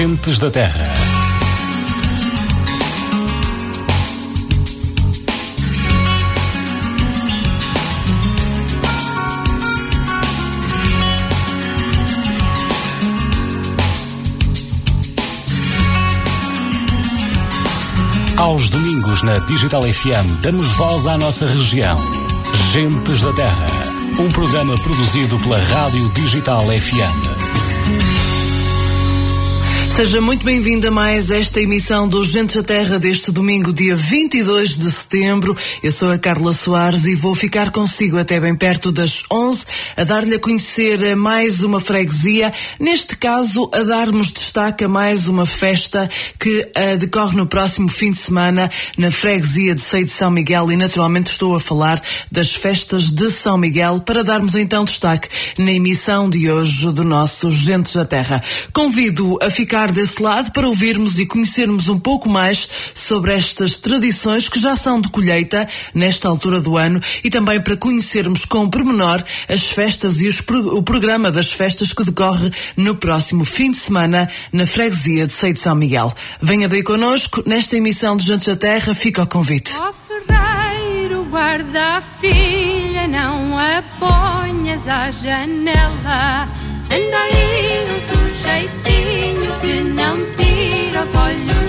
Gentes da Terra. Aos domingos na Digital FM damos voz à nossa região. Gentes da Terra. Um programa produzido pela Rádio Digital FM. Seja muito bem-vindo a mais esta emissão do Gentes da Terra deste domingo, dia 22 de setembro. Eu sou a Carla Soares e vou ficar consigo até bem perto das 11 a dar-lhe a conhecer mais uma freguesia, neste caso a darmos destaque a mais uma festa que uh, decorre no próximo fim de semana na freguesia de Seio de São Miguel e naturalmente estou a falar das festas de São Miguel para darmos então destaque na emissão de hoje do nosso Gentes da Terra. Convido a ficar desse lado para ouvirmos e conhecermos um pouco mais sobre estas tradições que já são de colheita nesta altura do ano e também para conhecermos com pormenor as festas e os, o programa das festas que decorre no próximo fim de semana na freguesia de Seio de São Miguel. Venha daí connosco nesta emissão de Jantes da Terra, fica o convite. Ó ferreiro, guarda a filha, não a ponhas à janela. Anda aí um sujeitinho que não tira os olhos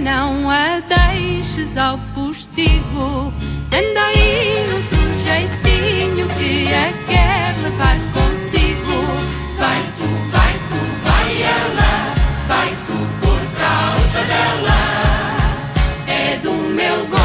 não a deixes ao postigo. Anda aí um sujeitinho que a quer levar consigo. Vai tu, vai tu, vai ela, vai tu por causa dela. É do meu gosto,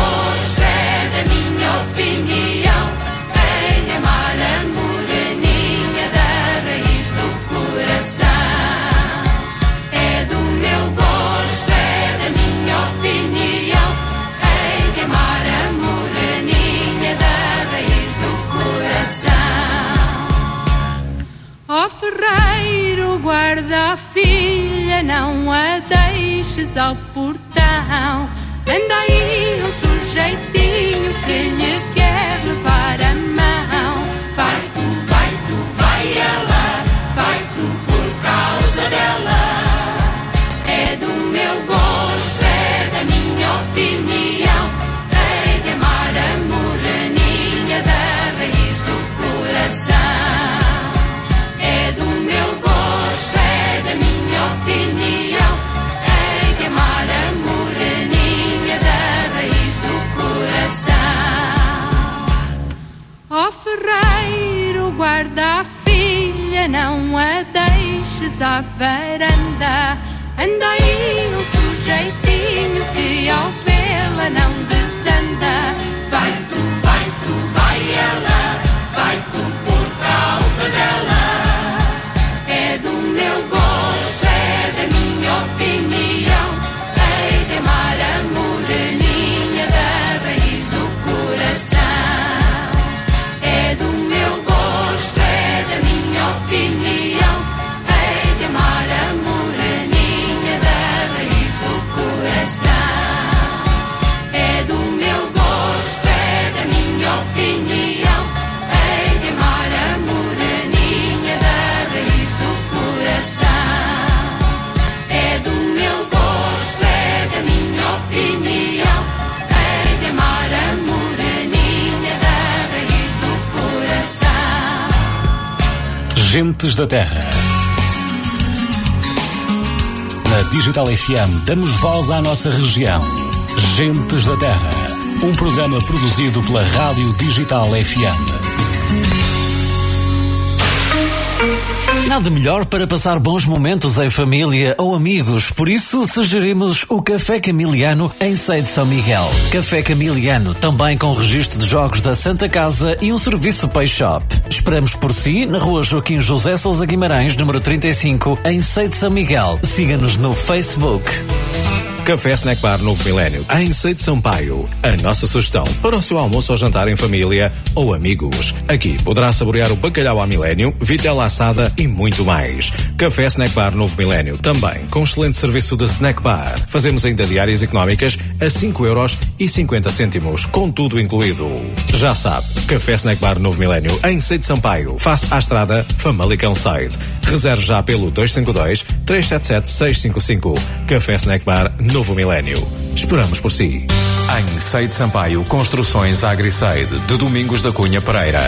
ferreiro, guarda a filha, não a deixes ao portão. Anda aí um sujeitinho que lhe quer levar a guarda a filha, não a deixes à varanda. Anda aí um sujeitinho que ao vê-la não desanda. Vai tu, vai tu, vai ela, vai tu por causa dela. Gentes da Terra. Na Digital FM damos voz à nossa região. Gentes da Terra. Um programa produzido pela Rádio Digital FM. Nada melhor para passar bons momentos em família ou amigos, por isso sugerimos o Café Camiliano em Sei de São Miguel. Café Camiliano, também com registro de jogos da Santa Casa e um serviço Pay Shop. Esperamos por si na rua Joaquim José Sousa Guimarães, número 35, em Sei de São Miguel. Siga-nos no Facebook. Café Snack Bar Novo Milénio, em Seide Sampaio. A nossa sugestão para o seu almoço ou jantar em família ou amigos. Aqui poderá saborear o bacalhau à milênio, vitela assada e muito mais. Café Snack Bar Novo Milénio, também com excelente serviço de snack bar. Fazemos ainda diárias económicas a 5 euros e 50 cêntimos, com tudo incluído. Já sabe, Café Snack Bar Novo Milénio, em Seide Sampaio, face à estrada Famalicão Side. Reserve já pelo 252 377 655. Café Snack Bar Novo Milénio. Esperamos por si. Em Seide Sampaio, Construções Agriseide, de Domingos da Cunha Pereira.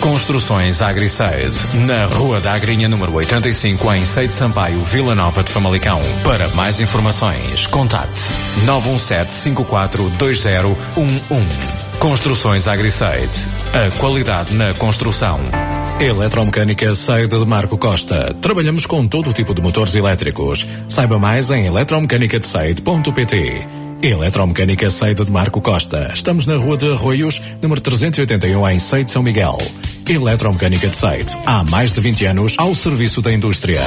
Construções Agriseide, na Rua da Agrinha, número 85, em Seide Sampaio, Vila Nova de Famalicão. Para mais informações, contacte 917-542011. Construções Agriseide, a qualidade na construção. Eletromecânica Saída de Marco Costa. Trabalhamos com todo tipo de motores elétricos. Saiba mais em eletromecanicadesaide.pt. Eletromecânica Saída de Marco Costa. Estamos na Rua de Arroios, número 381, em Seide São Miguel. Eletromecânica de Seide. Há mais de 20 anos ao serviço da indústria.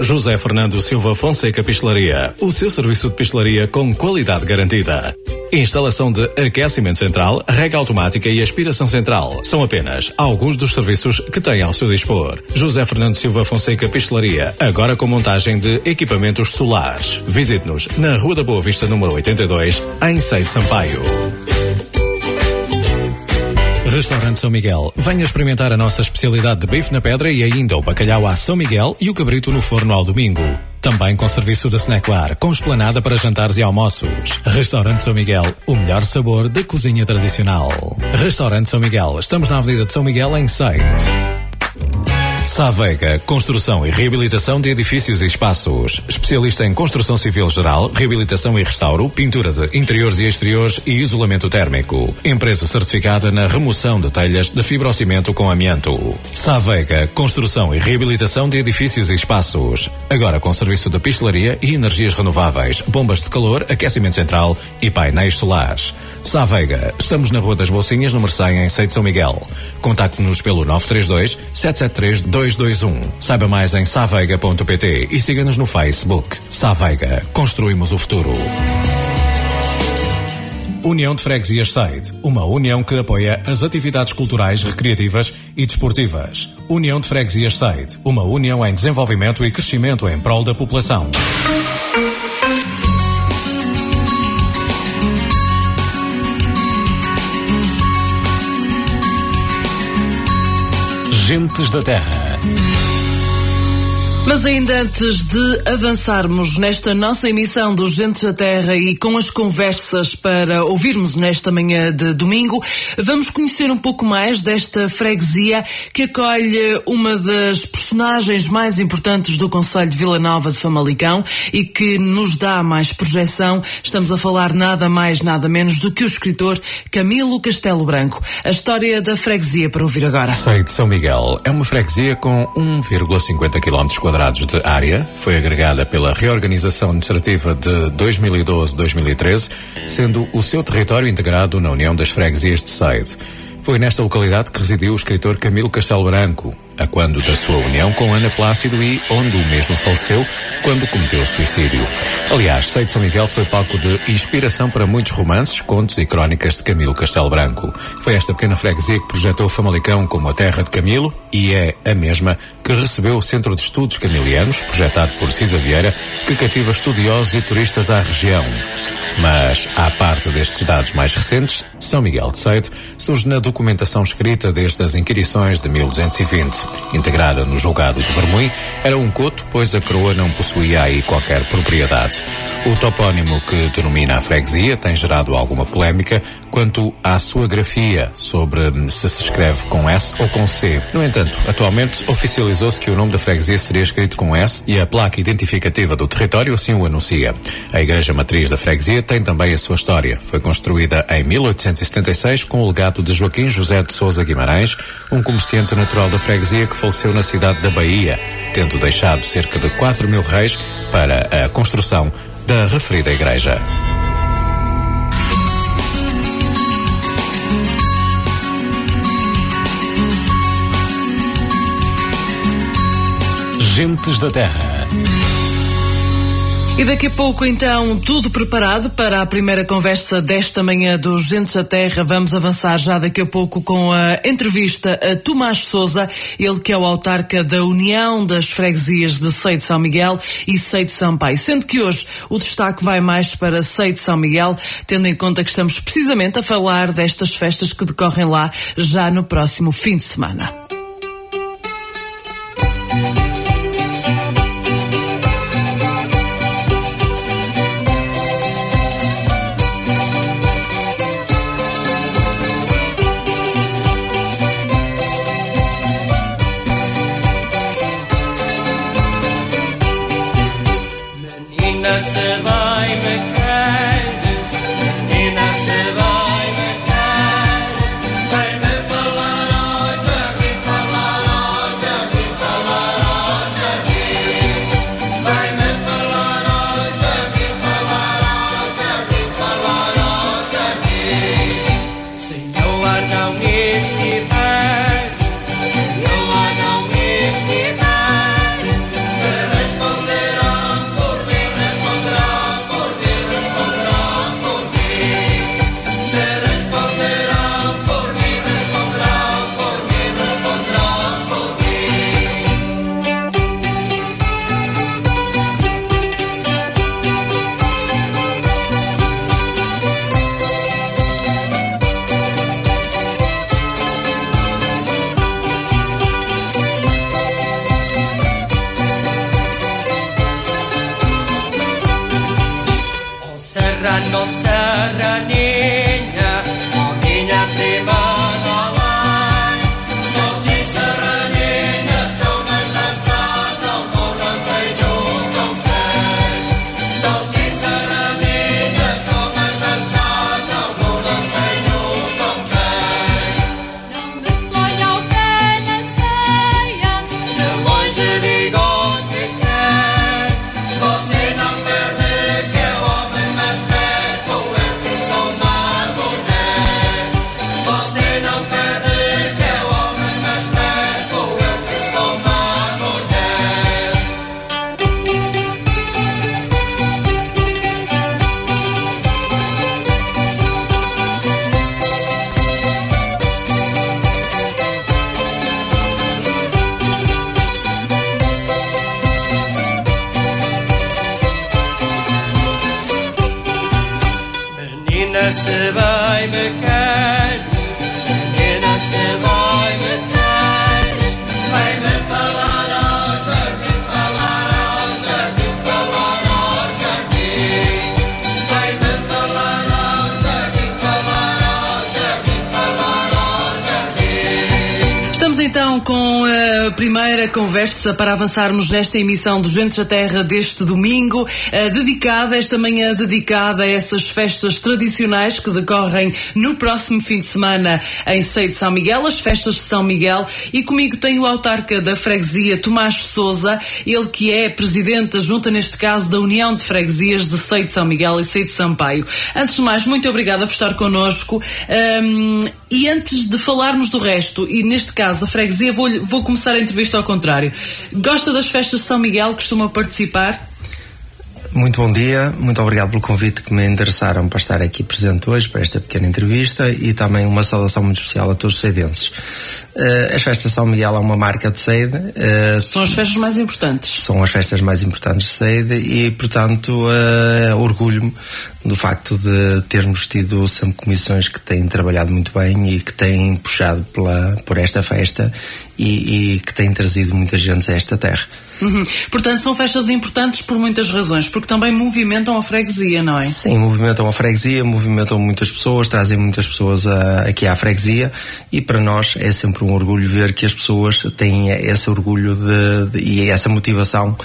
José Fernando Silva Fonseca Pistelaria. O seu serviço de pistelaria com qualidade garantida. Instalação de aquecimento central, rega automática e aspiração central. São apenas alguns dos serviços que tem ao seu dispor. José Fernando Silva Fonseca Pistelaria. Agora com montagem de equipamentos solares. Visite-nos na Rua da Boa Vista, número 82, em Seide Sampaio. Restaurante São Miguel. Venha experimentar a nossa especialidade de bife na pedra e ainda o bacalhau à São Miguel e o cabrito no forno ao domingo. Também com serviço de snack bar, com esplanada para jantares e almoços. Restaurante São Miguel, o melhor sabor da cozinha tradicional. Restaurante São Miguel, estamos na Avenida de São Miguel, em Seite. Savega, construção e reabilitação de edifícios e espaços. Especialista em construção civil geral, reabilitação e restauro, pintura de interiores e exteriores e isolamento térmico. Empresa certificada na remoção de telhas de fibrocimento com amianto. Savega, construção e reabilitação de edifícios e espaços. Agora com serviço de pistelaria e energias renováveis, bombas de calor, aquecimento central e painéis solares. Savega, estamos na Rua das Bolsinhas, número 100, em Seite São Miguel. Contacte-nos pelo 932 773 221. Saiba mais em saveiga.pt e siga-nos no Facebook. Saveiga, construímos o futuro. União de Freguesias Side, uma união que apoia as atividades culturais, recreativas e desportivas. União de Freguesias Side, uma união em desenvolvimento e crescimento em prol da população. Gentes da Terra. Mas ainda antes de avançarmos nesta nossa emissão dos Gentes da Terra e com as conversas para ouvirmos nesta manhã de domingo, vamos conhecer um pouco mais desta freguesia que acolhe uma das personagens mais importantes do Conselho de Vila Nova de Famalicão e que nos dá mais projeção. Estamos a falar nada mais, nada menos do que o escritor Camilo Castelo Branco. A história da freguesia para ouvir agora. Sei de São Miguel é uma freguesia com 1,50 km quadrados de área, foi agregada pela reorganização administrativa de 2012-2013, sendo o seu território integrado na União das Freguesias de Seide. Foi nesta localidade que residiu o escritor Camilo Castelo Branco, a quando da sua união com Ana Plácido e onde o mesmo faleceu quando cometeu suicídio. Aliás, Seide São Miguel foi palco de inspiração para muitos romances, contos e crónicas de Camilo Castelo Branco. Foi esta pequena freguesia que projetou Famalicão como a terra de Camilo e é a mesma que recebeu o Centro de Estudos Camilianos, projetado por Cisa Vieira, que cativa estudiosos e turistas à região. Mas, à parte destes dados mais recentes, São Miguel de Seide surge na documentação escrita desde as inquirições de 1220. Integrada no julgado de Vermui, era um coto, pois a coroa não possuía aí qualquer propriedade. O topónimo que denomina a freguesia tem gerado alguma polémica quanto à sua grafia, sobre se se escreve com S ou com C. No entanto, atualmente oficializou-se que o nome da freguesia seria escrito com S e a placa identificativa do território assim o anuncia. A igreja matriz da freguesia tem também a sua história. Foi construída em 1876 com o legado de Joaquim José de Souza Guimarães, um comerciante natural da freguesia que faleceu na cidade da Bahia, tendo deixado cerca de 4 mil reis para a construção da referida igreja. Gentes da Terra. E daqui a pouco, então, tudo preparado para a primeira conversa desta manhã do Gentes da Terra. Vamos avançar já daqui a pouco com a entrevista a Tomás Souza, ele que é o autarca da União das Freguesias de Sei de São Miguel e Sei de Sampaio. Sendo que hoje o destaque vai mais para Sei de São Miguel, tendo em conta que estamos precisamente a falar destas festas que decorrem lá já no próximo fim de semana. Para avançarmos nesta emissão do Gentes da Terra deste domingo, eh, dedicada, esta manhã dedicada a essas festas tradicionais que decorrem no próximo fim de semana em Sei de São Miguel, as festas de São Miguel, e comigo tenho o autarca da freguesia, Tomás Souza, ele que é presidente junta neste caso da União de Freguesias de Sei de São Miguel e Sei de Sampaio. Antes de mais, muito obrigada por estar connosco. Ahm, e antes de falarmos do resto, e neste caso a freguesia, vou, vou começar a entrevista ao contrário. Gosta das festas de São Miguel? Costuma participar? Muito bom dia, muito obrigado pelo convite que me endereçaram para estar aqui presente hoje para esta pequena entrevista e também uma saudação muito especial a todos os seidenses. Eh, as festas de São Miguel é uma marca de Seide, eh, São as festas mais importantes. são as festas mais importantes de Seide e, portanto, eh, orgulho-me do facto de termos tido sempre comissões que têm trabalhado muito bem e que têm puxado pela, por esta festa e, e que tem trazido muita gente a esta terra. Uhum. Portanto, são festas importantes por muitas razões, porque também movimentam a freguesia, não é? Sim, movimentam a freguesia, movimentam muitas pessoas, trazem muitas pessoas a, aqui à freguesia e para nós é sempre um orgulho ver que as pessoas têm esse orgulho de, de, e essa motivação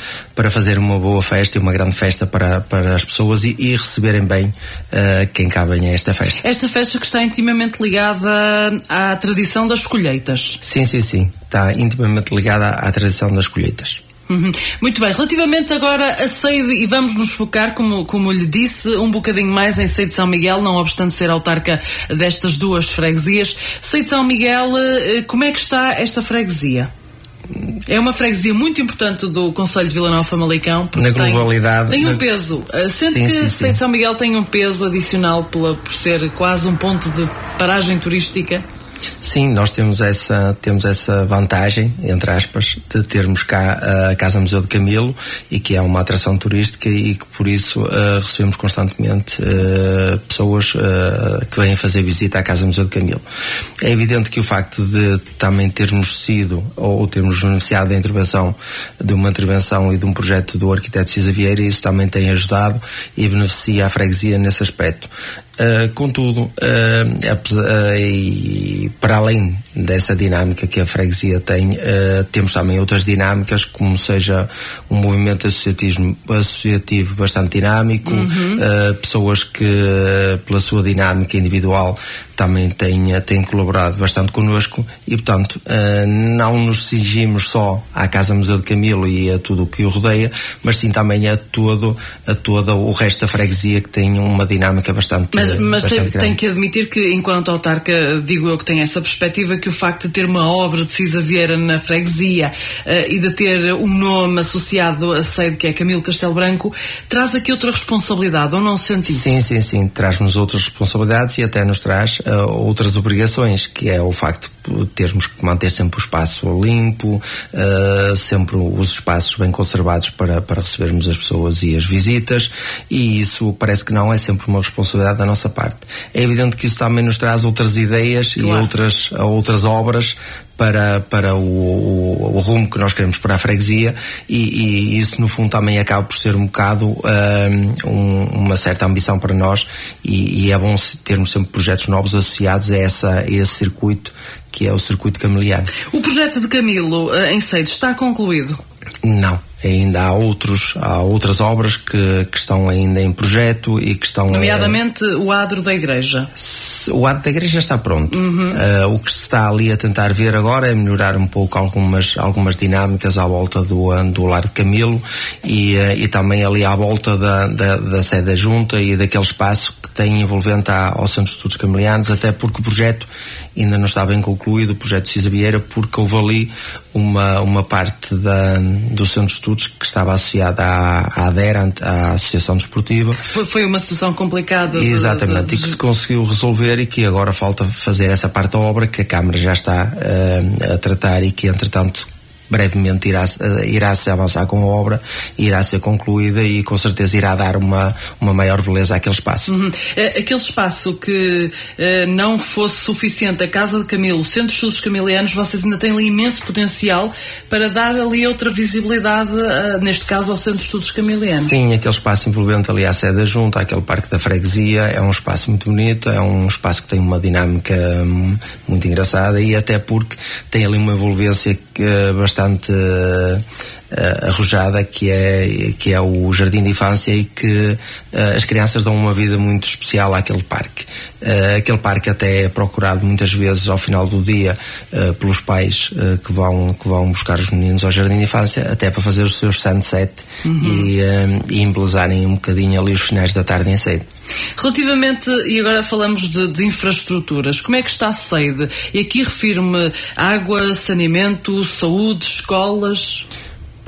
para fazer uma boa festa e uma grande festa para, para as pessoas e, e receberem bem uh, quem cá vem a esta festa. Esta festa que está intimamente ligada à tradição das colheitas. Sim, sim, sim. Está intimamente ligada à, à tradição das colheitas. Uhum. Muito bem, relativamente agora a Seide, e vamos nos focar, como, como lhe disse, um bocadinho mais em Seide São Miguel, não obstante ser autarca destas duas freguesias. Seide São Miguel, eh, como é que está esta freguesia? É uma freguesia muito importante do Conselho de Vila Nova Famalicão. Na globalidade. Tem, tem um peso. Eh, sendo sim, que sim, Seide São Miguel tem um peso adicional pela, por ser quase um ponto de paragem turística. Sim, nós temos essa, temos essa vantagem, entre aspas, de termos cá a Casa Museu de Camilo e que é uma atração turística e que por isso uh, recebemos constantemente uh, pessoas uh, que vêm fazer visita à Casa Museu de Camilo. É evidente que o facto de também termos sido ou termos beneficiado da intervenção, de uma intervenção e de um projeto do arquiteto Cisa Vieira, isso também tem ajudado e beneficia a freguesia nesse aspecto. Contudo, uh, e para além dessa dinâmica que a freguesia tem, temos também outras dinâmicas, como seja um movimento associativo, associativo bastante dinâmico, uhum. pessoas que, pela sua dinâmica individual, também têm, têm colaborado bastante connosco e, portanto, não nos cingimos só à Casa Museu de Camilo e a tudo o que o rodeia, mas sim também a todo, a todo o resto da freguesia que tem uma dinâmica bastante mas, mas tem, tem, que admitir que, enquanto autarca, digo eu que tenho essa perspectiva, que o facto de ter uma obra de Cisa Vieira na freguesia e de ter um nome associado a sede que é Camilo Castelo Branco, traz aqui outra responsabilidade, ou não sente isso? Sim, sim, sim. Traz-nos outras responsabilidades e até nos traz uh, outras obrigações, que é o facto de termos que manter sempre o espaço limpo, uh, sempre os espaços bem conservados para, para recebermos as pessoas e as visitas, e isso parece que não é sempre uma responsabilidade da nossa parte. É evidente que isso também nos traz outras ideias claro. e outras, outras obras para, para o, o, o, rumo que nós queremos para a freguesia e, e, isso no fundo também acaba por ser um bocado um, uma certa ambição para nós e, e, é bom termos sempre projetos novos associados a, essa, a esse circuito que é o circuito camiliano. O projeto de Camilo eh, em Seides está concluído? Não ainda há outros há outras obras que, que estão ainda em projeto e que estão nomeadamente uh, o adro da igreja o adro da igreja está pronto uhum. uh, o que se está ali a tentar ver agora é melhorar um pouco algumas algumas dinâmicas à volta do do lar de Camilo e, uh, e também ali à volta da, da, da sede da junta e daquele espaço que tem envolvente ao Centro de Estudos Camilianos até porque o projeto ainda não está bem concluído o projeto de Cisa Vieira porque houve ali uma, uma parte da, do Centro de Estudos estudos que estava associada à, à ADER, à Associação Desportiva. Foi, foi uma situação complicada. Exatamente, de, de... e que se conseguiu resolver e que agora falta fazer essa parte da obra que a Câmara já está uh, a tratar e que entretanto brevemente irá, uh, irá se avançar com a obra, irá ser concluída e com certeza irá dar uma, uma maior beleza àquele espaço. Uhum. Eh, aquele espaço que uh, não fosse suficiente, a Casa de Camilo, o Centro de Estudos Camilianos, vocês ainda têm ali imenso potencial para dar ali outra visibilidade, uh, neste caso ao Centro de Estudos Camilianos. Sim, aquele espaço envolvente ali à sede da Junta, aquele Parque da Freguesia, é um espaço muito bonito, é um espaço que tem uma dinâmica hum, muito engraçada e até porque tem ali uma envolvência bastante bastante uh, arrojada que é, que é o jardim de infância e que uh, as crianças dão uma vida muito especial àquele parque. Uh, aquele parque até é procurado muitas vezes ao final do dia pelos pais que, vão, que vão buscar os meninos ao jardim de infância até para fazer os seus sunset uhum. e, e embelezarem um bocadinho ali os finais da tarde em cedo. Relativamente, e agora falamos de, de, infraestruturas, como é que está a sede? E aqui refiro-me água, saneamento, saúde, escolas.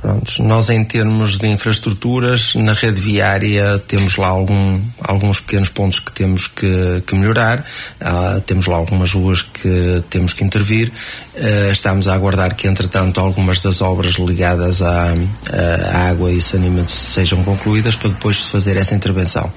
Prontos, nós em termos de infraestruturas, na rede viária temos lá algum, alguns pequenos pontos que temos que, que melhorar, uh, temos lá algumas ruas que temos que intervir, uh, estamos a aguardar que entretanto algumas das obras ligadas à, à água e saneamento sejam concluídas para depois se fazer essa intervenção.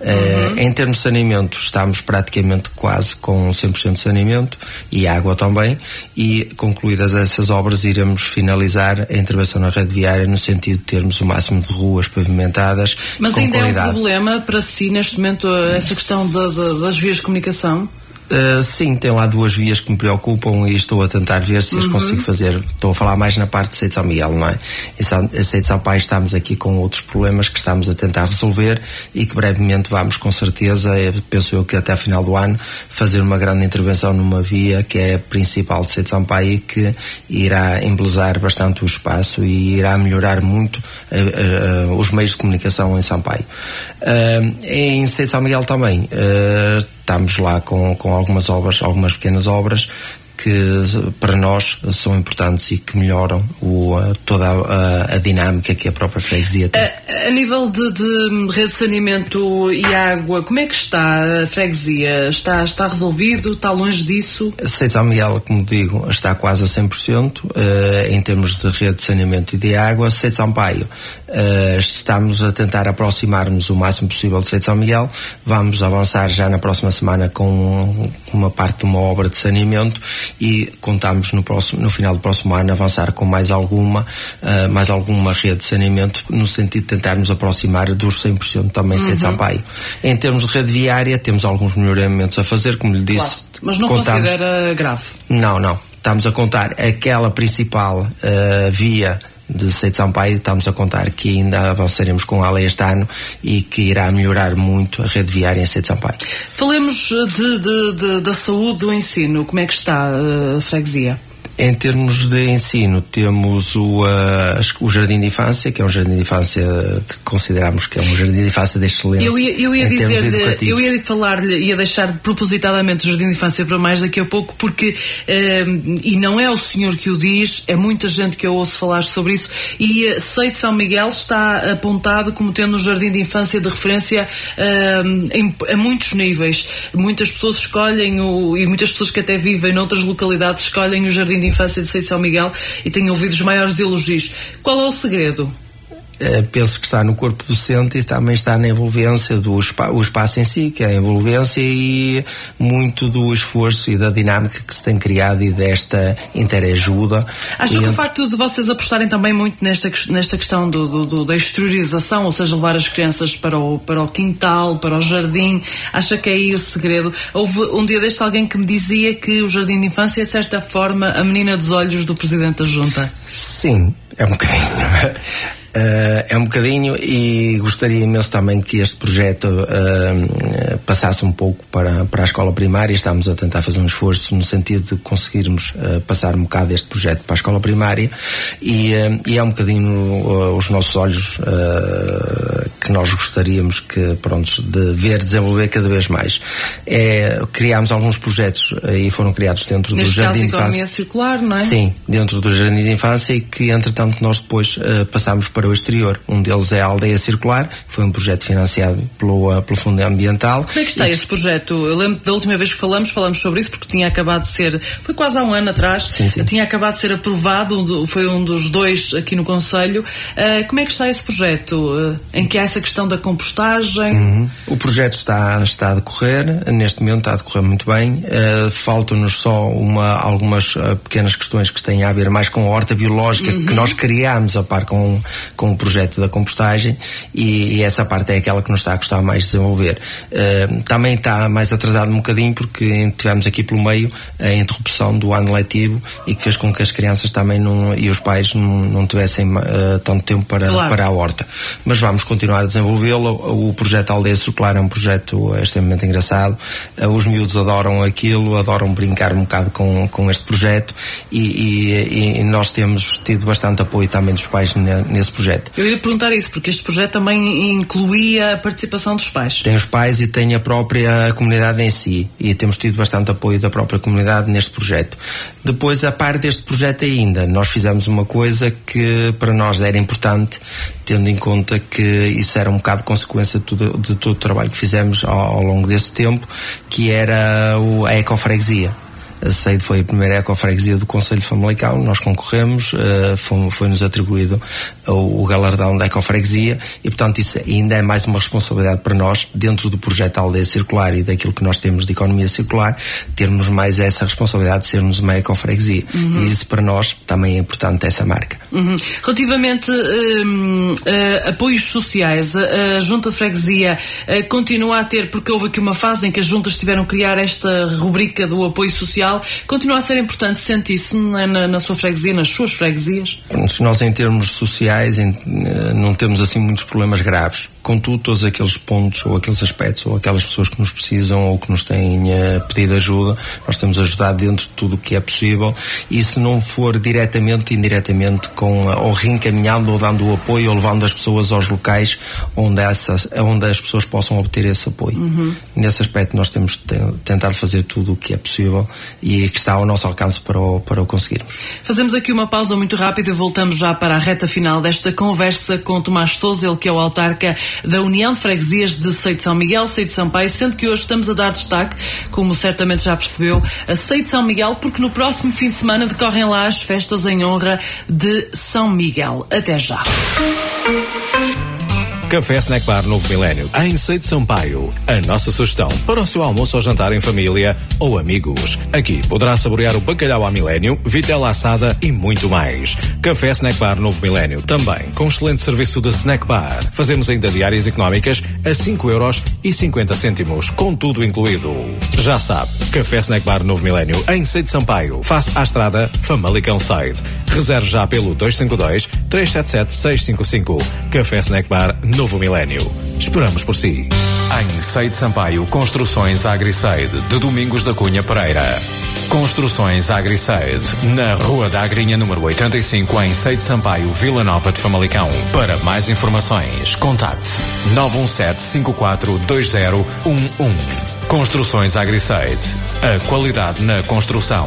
Uh, em termos de saneamento estamos praticamente quase com 100% de saneamento e água também. E concluídas essas obras iremos finalizar a intervenção na rede viária no sentido de termos o máximo de ruas pavimentadas Mas ainda qualidade. é um problema para si neste momento essa questão da- da- das vias de comunicação? Uh, sim, tem lá duas vias que me preocupam e estou a tentar ver se as Uhum. consigo fazer. Estou a falar mais na parte de Sede São Miguel, não é? Em São- em Sede São Pai estamos aqui com outros problemas que estamos a tentar resolver e que brevemente vamos, com certeza, eh, penso eu que até a final do ano, fazer uma grande intervenção numa via que é a principal de Sede São Pai e que irá embelezar bastante o espaço e irá melhorar muito eh, eh, os meios de comunicação em Sampaio. Uh, em Sede São Miguel também, uh, estamos lá com, com algumas obras, algumas pequenas obras que para nós são importantes e que melhoram o, toda a, a dinâmica que a própria freguesia tem. A, a nível de, de rede de saneamento e água, como é que está a freguesia? Está, está resolvido? Está longe disso? São Miguel, como digo, está quase a 100% eh, em termos de rede de saneamento e de água. Sede Sampaio, eh, estamos a tentar aproximar-nos o máximo possível de São Miguel. Vamos avançar já na próxima semana com uma parte de uma obra de saneamento e contamos no, próximo, no final do próximo ano avançar com mais alguma, eh, mais alguma rede de saneamento no sentido de tentarmos aproximar dos 100% também Sede Sampaio. Em termos de rede viária, temos alguns melhoramentos a fazer, como lhe disse. Claro. Mas não contamos- considera grave? não, não. Estamos a contar aquela principal eh, via de Seito Sampaio, estamos a contar que ainda avançaremos com ela este ano e que irá melhorar muito a rede viária em Seito Sampaio. Falemos eh, de, de- de- da saúde do ensino. Como é que está eh, a freguesia? Em termos de ensino, temos o, eh, o Jardim de Infância, que é um jardim de infância que consideramos que é um jardim de infância de excelência. Eu ia, eu ia dizer, eu ia falar-lhe, ia deixar propositadamente o Jardim de Infância para mais daqui a pouco, porque, eh, e não é o senhor que o diz, é muita gente que eu ouço falar sobre isso, e eh, sei de São Miguel está apontado como tendo um Jardim de Infância de referência em, a muitos níveis. Muitas pessoas escolhem, o, e muitas pessoas que até vivem noutras localidades escolhem o Jardim de Infância de Sei de São Miguel e tenho ouvido os maiores elogios. Qual é o segredo? Eh, penso que está no corpo docente e também está na envolvência do o espaço em si, que é a envolvência e muito do esforço e da dinâmica que se tem criado e desta interajuda. Acho que o facto de vocês apostarem também muito nesta, nesta questão do, do- do- da exteriorização, ou seja, levar as crianças para o, para o quintal, para o jardim, acha que é aí o segredo? Houve um dia deste alguém que me dizia que o jardim de infância é, de certa forma, a menina dos olhos do Presidente da Junta. Sim, é um bocadinho. Eh, é um bocadinho e gostaria imenso também que este projeto eh, passasse um pouco para, para a escola primária. Estamos a tentar fazer um esforço no sentido de conseguirmos eh, passar um bocado este projeto para a escola primária e, e é um bocadinho os nossos olhos que nós gostaríamos que, pronto, de ver desenvolver cada vez mais. É, criámos alguns projetos e foram criados dentro Neste do Jardim de Infância. circular, não é? Sim, dentro do Jardim de Infância e que, entretanto, nós depois eh, passamos para exterior. Um deles é a Aldeia Circular, que foi um projeto financiado pelo, eh, pelo Fundo Ambiental. Como é que está E esse projeto? Eu lembro da última vez que falamos, falamos sobre isso porque tinha acabado de ser, foi quase há um ano atrás, Sim, sim. tinha acabado de ser aprovado, do- foi um dos dois aqui no Conselho. Ah, como é que está esse projeto? Ah, em que há essa questão da compostagem? Uhum. O projeto está, está a decorrer, neste momento está a decorrer muito bem. Eh, Faltam-nos só uma, algumas pequenas questões que têm a ver mais com a horta biológica que nós criámos a par com, com o projeto da compostagem e, e essa parte é aquela que nos está a custar mais desenvolver. Eh, também está mais atrasado um bocadinho porque tivemos aqui pelo meio a interrupção do ano letivo e que fez com que as crianças também não, e os pais não, não tivessem eh, tanto tempo para, Claro. para a horta. Mas vamos continuar a desenvolvê-lo. O projeto Aldeia Circular é um projeto extremamente engraçado. Os miúdos adoram aquilo, adoram brincar um bocado com, com este projeto e, e, e nós temos tido bastante apoio também dos pais nesse projeto. Eu ia perguntar isso, porque este projeto também incluía a participação dos pais. Tem os pais e tem a própria comunidade em si e temos tido bastante apoio da própria comunidade neste projeto. Depois, a par deste projeto ainda, nós fizemos uma coisa que para nós era importante, tendo em conta que isso era um bocado consequência de, tudo, de todo o trabalho que fizemos ao, ao longo desse tempo, que era a ecofreguesia a SEID foi a primeira ecofreguesia do Conselho de Famalicão, nós concorremos, uh, foi-nos atribuído o, o, galardão da ecofreguesia e, portanto, isso ainda é mais uma responsabilidade para nós, dentro do projeto Aldeia Circular e daquilo que nós temos de economia circular, termos mais essa responsabilidade de sermos uma ecofreguesia. Uhum. E isso para nós também é importante, essa marca. Uhum. Relativamente uh, uh, apoios sociais, a, a Junta de Freguesia continua a ter, porque houve aqui uma fase em que as juntas tiveram que criar esta rubrica do apoio social continua a ser importante, sente isso na, na, na sua freguesia, nas suas freguesias? Nós, em termos sociais, em, eh, não temos assim muitos problemas graves. Contudo, todos aqueles pontos ou aqueles aspectos ou aquelas pessoas que nos precisam ou que nos têm uh, pedido ajuda, nós temos ajudado dentro de tudo o que é possível e se não for diretamente, indiretamente, com, uh, ou reencaminhando ou dando o apoio ou levando as pessoas aos locais onde, essas, onde as pessoas possam obter esse apoio. Uhum. Nesse aspecto, nós temos tentado fazer tudo o que é possível e que está ao nosso alcance para o, para o conseguirmos. Fazemos aqui uma pausa muito rápida e voltamos já para a reta final desta conversa com Tomás Souza, ele que é o autarca da União de Freguesias de Seito São Miguel, Seito Sampaio, sendo que hoje estamos a dar destaque, como certamente já percebeu, a Seito São Miguel, porque no próximo fim de semana decorrem lá as festas em honra de São Miguel. Até já. Café Snack Bar Novo Milênio, em Seide Sampaio. A nossa sugestão para o seu almoço ou jantar em família ou amigos. Aqui poderá saborear o bacalhau à milênio, vitela assada e muito mais. Café Snack Bar Novo Milênio, também com excelente serviço de snack bar. Fazemos ainda diárias económicas a 5 euros e 50 cêntimos, com tudo incluído. Já sabe, Café Snack Bar Novo Milênio, em Seide Sampaio, face à estrada Famalicão Side. Reserve já pelo 252 377 655. Café Snack Bar Novo Milênio. Esperamos por si. Em Seide Sampaio, Construções Agriseide, de Domingos da Cunha Pereira. Construções Agriseide, na Rua da Agrinha, número 85, em Seide Sampaio, Vila Nova de Famalicão. Para mais informações, contacte 917-542011. Construções Agriseide, a qualidade na construção.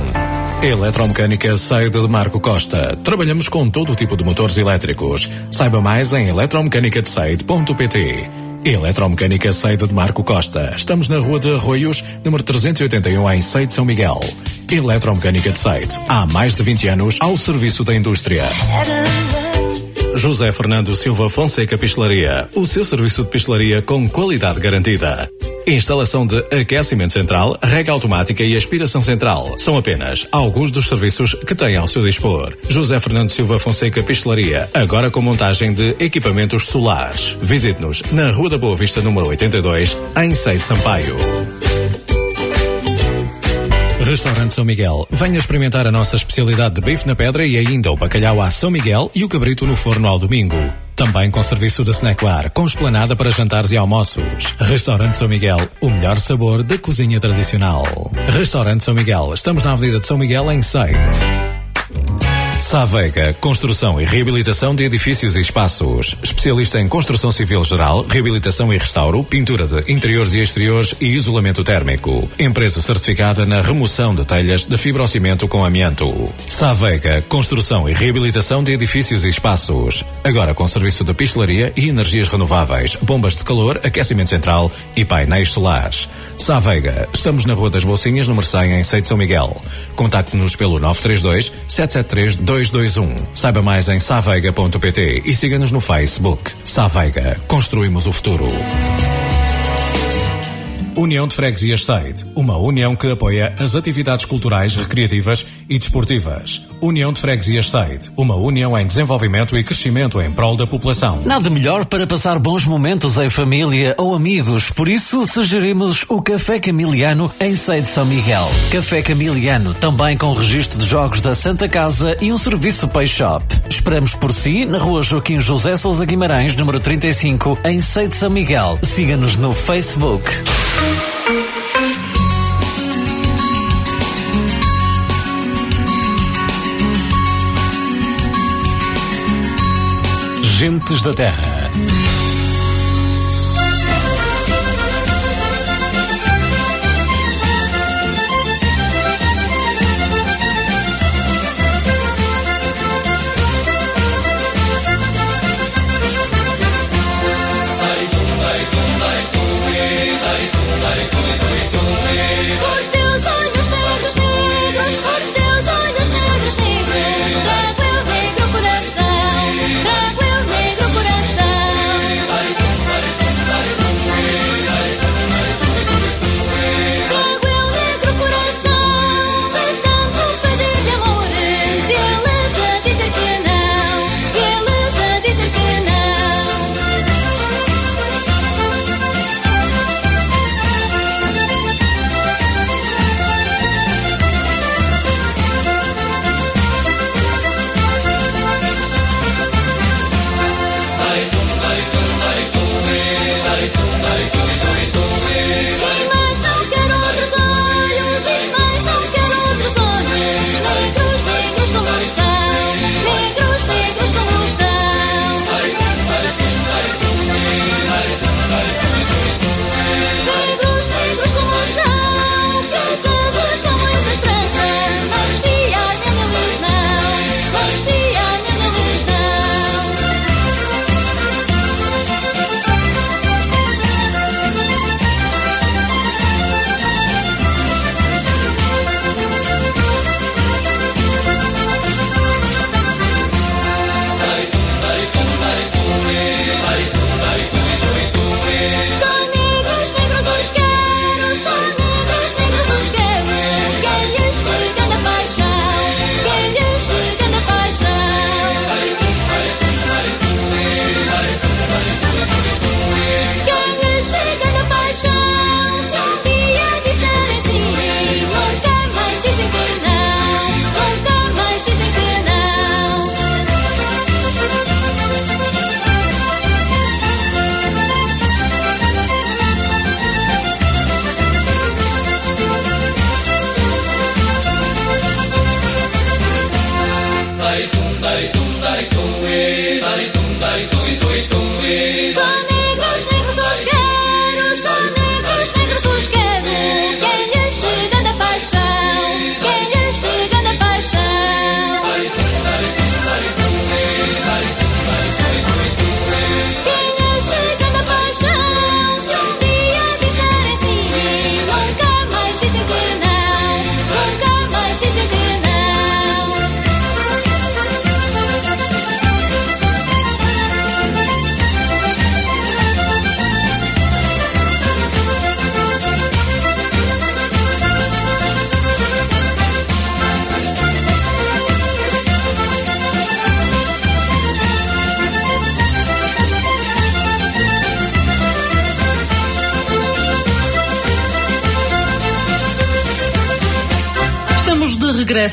Eletromecânica Seide de Marco Costa. Trabalhamos com todo tipo de motores elétricos. Saiba mais em eletromecanicadeseide.pt. Eletromecânica Seide de Marco Costa. Estamos na Rua de Arroios, número 381, em Seide São Miguel. Eletromecânica de Seide. Há mais de 20 anos ao serviço da indústria. José Fernando Silva Fonseca Pistelaria. O seu serviço de pistelaria com qualidade garantida. Instalação de aquecimento central, rega automática e aspiração central. São apenas alguns dos serviços que tem ao seu dispor. José Fernando Silva Fonseca Pistelaria, agora com montagem de equipamentos solares. Visite-nos na Rua da Boa Vista, número 82, em Seide Sampaio. Restaurante São Miguel. Venha experimentar a nossa especialidade de bife na pedra e ainda o bacalhau a São Miguel e o cabrito no forno ao domingo. Também com serviço de snack com esplanada para jantares e almoços. Restaurante São Miguel, o melhor sabor da cozinha tradicional. Restaurante São Miguel, estamos na Avenida de São Miguel, em Seite. Savega, construção e reabilitação de edifícios e espaços. Especialista em construção civil geral, reabilitação e restauro, pintura de interiores e exteriores e isolamento térmico. Empresa certificada na remoção de telhas de fibrocimento com amianto. Savega, construção e reabilitação de edifícios e espaços. Agora com serviço de pistelaria e energias renováveis, bombas de calor, aquecimento central e painéis solares. Savega, estamos na Rua das Bolsinhas, número 100, em Seite São Miguel. Contacte-nos pelo 932 773 221. Saiba mais em saveiga.pt e siga-nos no Facebook. Saveiga, construímos o futuro. União de Freguesias Side, uma união que apoia as atividades culturais, recreativas e desportivas. União de Freguesias Sede, uma união em desenvolvimento e crescimento em prol da população. Nada melhor para passar bons momentos em família ou amigos, por isso sugerimos o Café Camiliano em Sede São Miguel. Café Camiliano, também com registro de jogos da Santa Casa e um serviço Pay Shop. Esperamos por si na rua Joaquim José Sousa Guimarães, número 35, em Sede São Miguel. Siga-nos no Facebook. Gentes da Terra.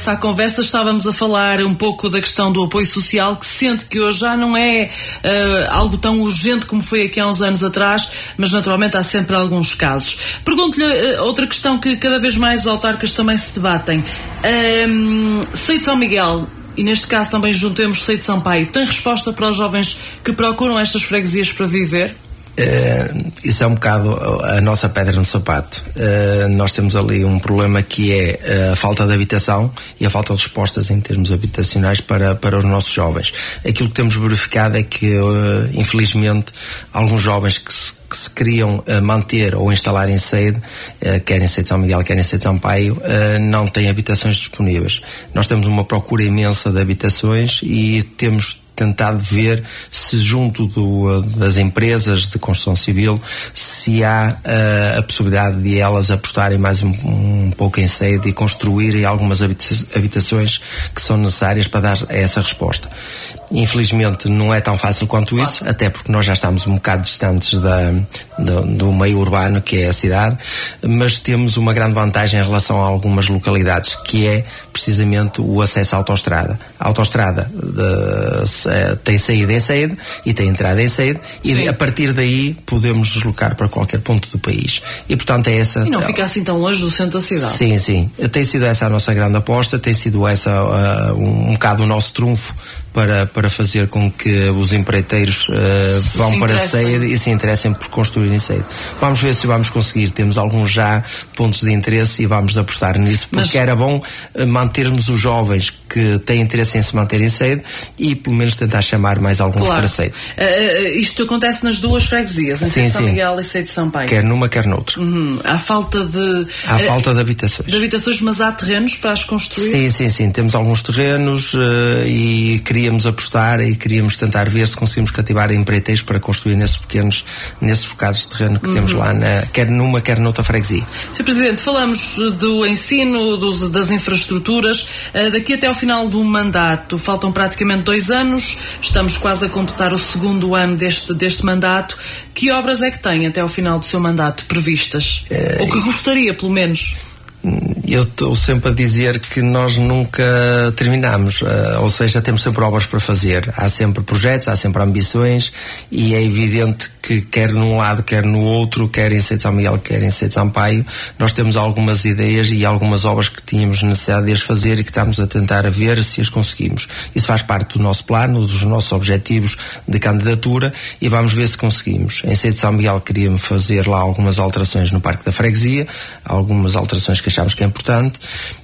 À conversa. Estávamos a falar um pouco da questão do apoio social, que sente que hoje já não é eh, algo tão urgente como foi aqui há uns anos atrás, mas naturalmente há sempre alguns casos. Pergunto-lhe eh, outra questão que cada vez mais autarcas também se debatem. Um, Sei de São Miguel, e neste caso também juntemos Sei de Sampaio, tem resposta para os jovens que procuram estas freguesias para viver? Eh, isso é um bocado a nossa pedra no sapato. Eh, nós temos ali um problema que é eh, a falta de habitação e a falta de respostas em termos habitacionais para, para os nossos jovens. Aquilo que temos verificado é que, eh, infelizmente, alguns jovens que se, que se queriam eh, manter ou instalar em sede, eh, quer em sede de São Miguel, quer em sede de Sampaio, eh, não têm habitações disponíveis. Nós temos uma procura imensa de habitações e temos tentado ver se junto do, das empresas de construção civil se há uh, a possibilidade de elas apostarem mais um, um pouco em sede e construírem algumas habita- habitações que são necessárias para dar essa resposta. Infelizmente não é tão fácil quanto isso, até porque nós já estamos um bocado distantes da, do, do meio urbano, que é a cidade, mas temos uma grande vantagem em relação a algumas localidades, que é precisamente o acesso à autoestrada. A autoestrada de- se- tem saída em sede e tem entrada em Sim. e a partir daí podemos deslocar para qualquer ponto do país. E portanto é essa... E não fica assim tão longe do centro da cidade. Sim, sim. Tem sido essa a nossa grande aposta, tem sido essa ah, um, um bocado o nosso trunfo para, para fazer com que os empreiteiros Se vão para a sede e se interessem por construir em sede. Vamos ver se vamos conseguir. Temos alguns já pontos de interesse e vamos apostar nisso, porque Mas- era bom ah, mantermos os jovens que têm interesse em se manter em sede e pelo menos tentar chamar mais alguns Claro. para sede. Eh, eh, isto acontece nas duas freguesias, em Sim, São sim. Miguel e Sede de Sampaio. Quer numa, quer noutra. Uhum. Há falta de. Há eh, falta de habitações. de habitações, mas há terrenos para as construir. Sim, sim, sim. Temos alguns terrenos eh, e queríamos apostar e queríamos tentar ver se conseguimos cativar empreiteiros para construir nesses pequenos, nesses bocados de terreno que temos lá, na, quer numa, quer noutra freguesia. Sr. Presidente, falamos do ensino, dos- das infraestruturas. Eh, Daqui até ao final do mandato, faltam praticamente dois anos, estamos quase a completar o segundo ano deste, deste mandato. Que obras é que tem até ao final do seu mandato previstas? Eh, Ou que gostaria, pelo menos? Eu estou sempre a dizer que nós nunca terminamos, eh, ou seja, temos sempre obras para fazer. Há sempre projetos, há sempre ambições e é evidente que quer num lado, quer no outro, quer em Sede São Miguel, quer em Sede Sampaio, nós temos algumas ideias e algumas obras que tínhamos necessidade de as fazer e que estamos a tentar a ver se as conseguimos. Isso faz parte do nosso plano, dos nossos objetivos de candidatura e vamos ver se conseguimos. Em Sede São Miguel queríamos fazer lá algumas alterações no Parque da Freguesia, algumas alterações que achamos que é importante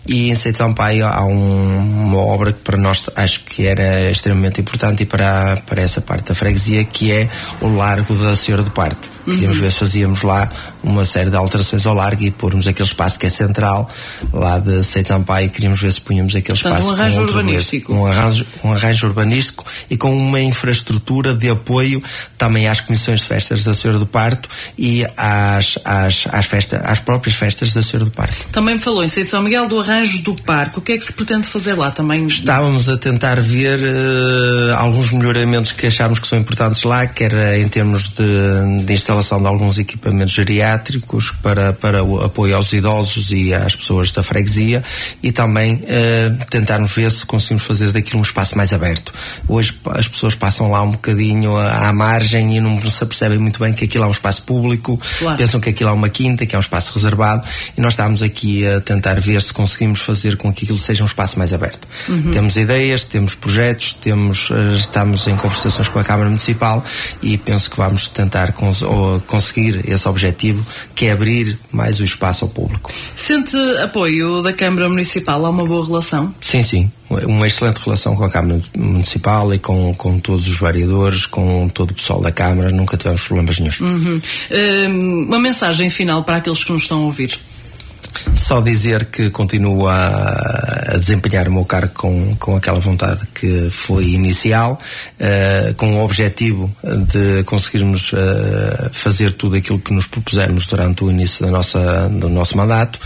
e em Sede Sampaio há um- uma obra que para nós acho que era extremamente importante e para, para essa parte da freguesia que é o Largo da Senhora do Parque. Queríamos ver se fazíamos lá uma série de alterações ao largo e pormos aquele espaço que é central lá de Sede Sampaio, queríamos ver se punhamos aquele Portanto, espaço um arranjo com urbanístico. Um arranjo, um arranjo urbanístico e com uma infraestrutura de apoio também às comissões de festas da Senhora do Parto e às, às, às, festas, às próprias festas da Senhora do Parto. Também falou em Sede São Miguel do arranjo do parque. O que é que se pretende fazer lá também? Estávamos a tentar ver eh, alguns melhoramentos que achámos que são importantes lá, quer em termos de, de instalação de alguns equipamentos geriátricos para, para o apoio aos idosos e às pessoas da freguesia e também eh, tentarmos ver se conseguimos fazer daquilo um espaço mais aberto. Hoje as pessoas passam lá um bocadinho à à margem e não se apercebem muito bem que aquilo é um espaço público, Claro. pensam que aquilo é uma quinta, que é um espaço reservado e nós estamos aqui a tentar ver se conseguimos fazer com que aquilo seja um espaço mais aberto. Temos ideias, temos projetos, temos, eh, estamos em conversações com a Câmara Municipal e penso que vamos tentar conseguir esse objetivo que é abrir mais o espaço ao público. Sente apoio da Câmara Municipal? Há uma boa relação? Sim, sim. Uma excelente relação com a Câmara Municipal e com, com todos os vereadores, com todo o pessoal da Câmara, nunca tivemos problemas nenhum. Uhum. Hum, uma mensagem final para aqueles que nos estão a ouvir. Só dizer que continuo a, a desempenhar o meu cargo com, com aquela vontade que foi inicial, eh, com o objetivo de conseguirmos eh, fazer tudo aquilo que nos propusemos durante o início da nossa, do nosso mandato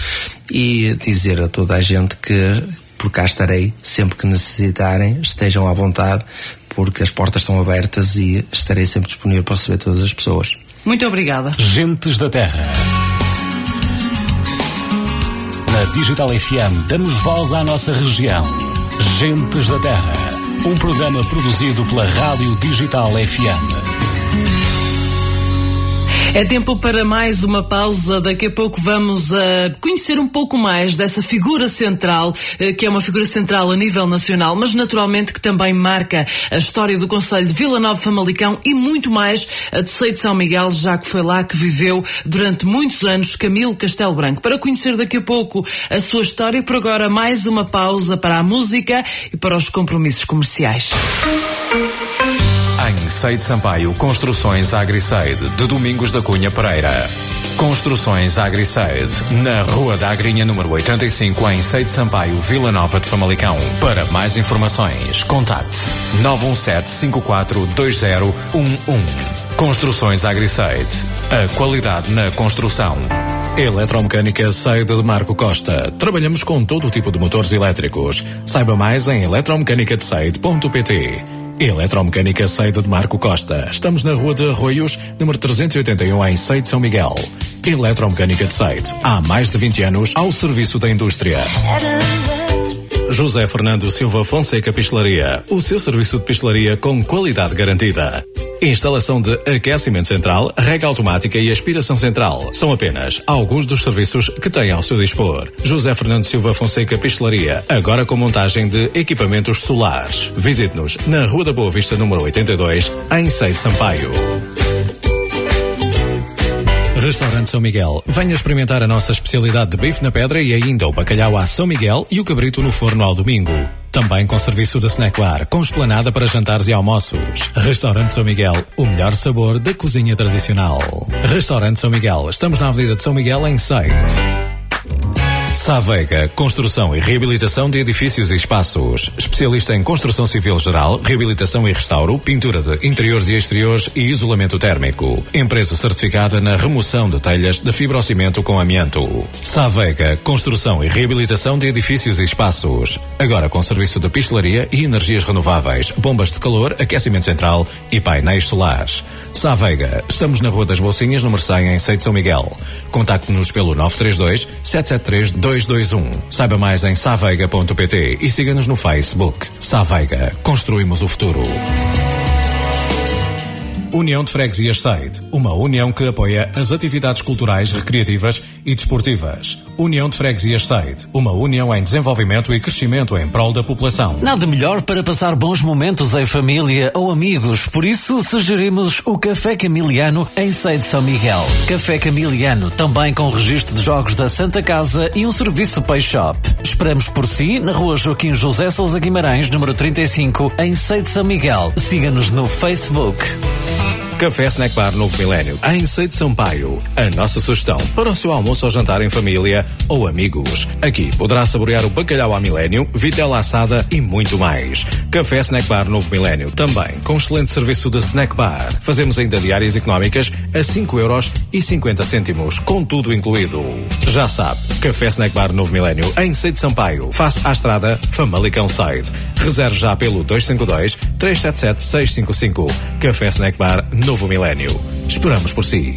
e dizer a toda a gente que por cá estarei sempre que necessitarem, estejam à vontade, porque as portas estão abertas e estarei sempre disponível para receber todas as pessoas. Muito obrigada. Gentes da Terra. Na Digital FM damos voz à nossa região. Gentes da Terra. Um programa produzido pela Rádio Digital FM. É tempo para mais uma pausa. Daqui a pouco vamos a conhecer um pouco mais dessa figura central, eh, que é uma figura central a nível nacional, mas naturalmente que também marca a história do Conselho de Vila Nova Famalicão e muito mais a de Sei de São Miguel, já que foi lá que viveu durante muitos anos Camilo Castelo Branco. Para conhecer daqui a pouco a sua história, por agora mais uma pausa para a música e para os compromissos comerciais. Em Seide Sampaio, Construções Agriseide, de Domingos da Cunha Pereira. Construções AgriSaid, na Rua da Agrinha, número 85, em Seide Sampaio, Vila Nova de Famalicão. Para mais informações, contacte 917-542011. Construções AgriSaid, a qualidade na construção. Eletromecânica Saída de Marco Costa. Trabalhamos com todo o tipo de motores elétricos. Saiba mais em eletromecanicadesaid.pt. Eletromecânica Saída de Marco Costa. Estamos na Rua de Arroios, número 381, em Seide São Miguel. Eletromecânica de Seide. Há mais de 20 anos ao serviço da indústria. José Fernando Silva Fonseca Pistelaria. O seu serviço de pistelaria com qualidade garantida. Instalação de aquecimento central, rega automática e aspiração central. São apenas alguns dos serviços que tem ao seu dispor. José Fernando Silva Fonseca Pistelaria. Agora com montagem de equipamentos solares. Visite-nos na Rua da Boa Vista, número 82, em Seide Sampaio. Restaurante São Miguel. Venha experimentar a nossa especialidade de bife na pedra e ainda o bacalhau à São Miguel e o cabrito no forno ao domingo. Também com serviço de snack bar, com esplanada para jantares e almoços. Restaurante São Miguel, o melhor sabor da cozinha tradicional. Restaurante São Miguel, estamos na Avenida de São Miguel, em Seide. Saveiga, construção e reabilitação de edifícios e espaços. Especialista em construção civil geral, reabilitação e restauro, pintura de interiores e exteriores e isolamento térmico. Empresa certificada na remoção de telhas de fibrocimento com amianto. Saveiga, construção e reabilitação de edifícios e espaços. Agora com serviço de pistelaria e energias renováveis, bombas de calor, aquecimento central e painéis solares. Saveiga, estamos na Rua das Bolsinhas, número 100, em Seito São Miguel. Contacte-nos pelo 932 773 221. Saiba mais em saveiga.pt e siga-nos no Facebook. Saveiga, construímos o futuro. União de Freguesias Seide, uma união que apoia as atividades culturais, recreativas e desportivas. União de Freguesias Seide, uma união em desenvolvimento e crescimento em prol da população. Nada melhor para passar bons momentos em família ou amigos, por isso sugerimos o Café Camiliano em Seide São Miguel. Café Camiliano, também com registro de jogos da Santa Casa e um serviço Pay Shop. Esperamos por si na rua Joaquim José Sousa Guimarães, número 35, em Seide São Miguel. Siga-nos no Facebook. Café Snack Bar Novo Milénio, em Seide Sampaio. A nossa sugestão para o seu almoço ou jantar em família ou amigos. Aqui poderá saborear o bacalhau à milênio, vitela assada e muito mais. Café Snack Bar Novo Milénio, também com excelente serviço de snack bar. Fazemos ainda diárias económicas a 5 euros e 50 cêntimos, com tudo incluído. Já sabe, Café Snack Bar Novo Milénio, em Seide Sampaio, face à estrada Famalicão Side. Reserve já pelo 252 377 655. Café Snack Bar Novo Milénio. Esperamos por si.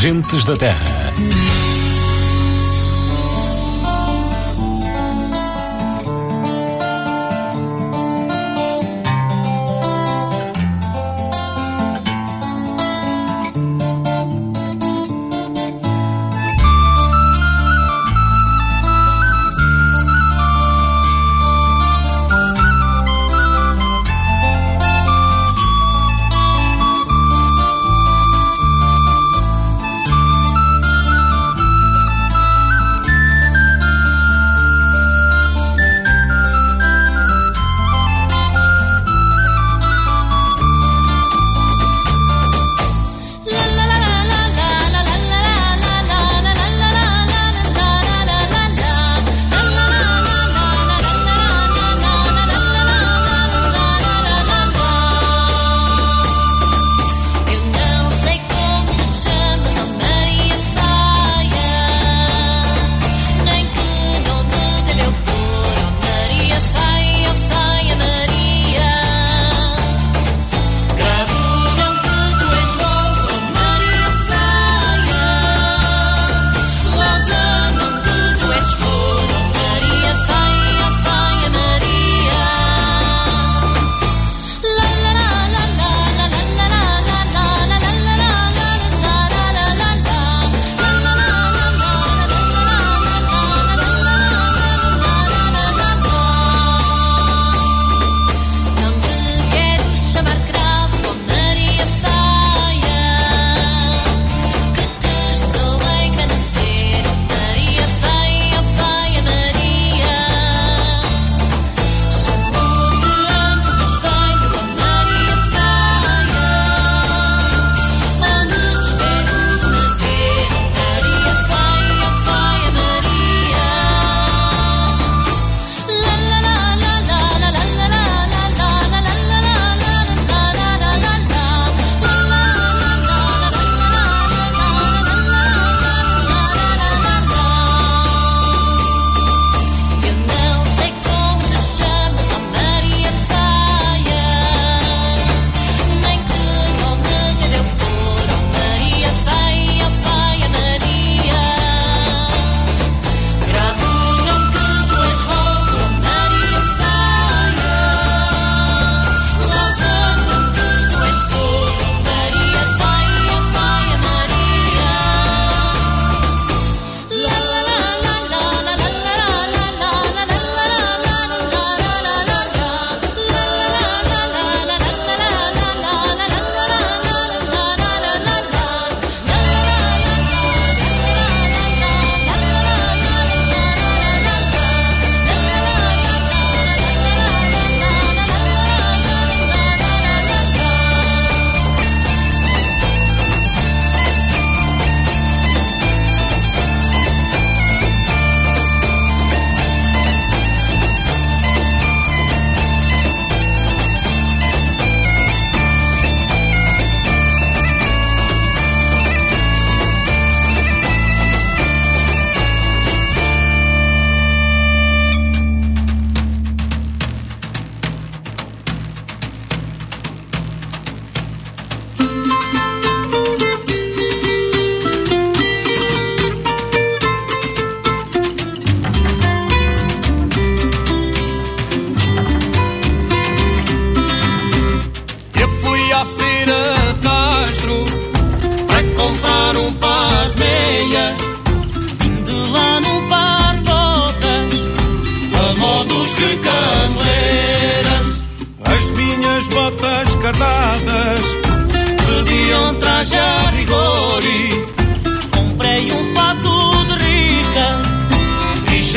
Gentes da Terra.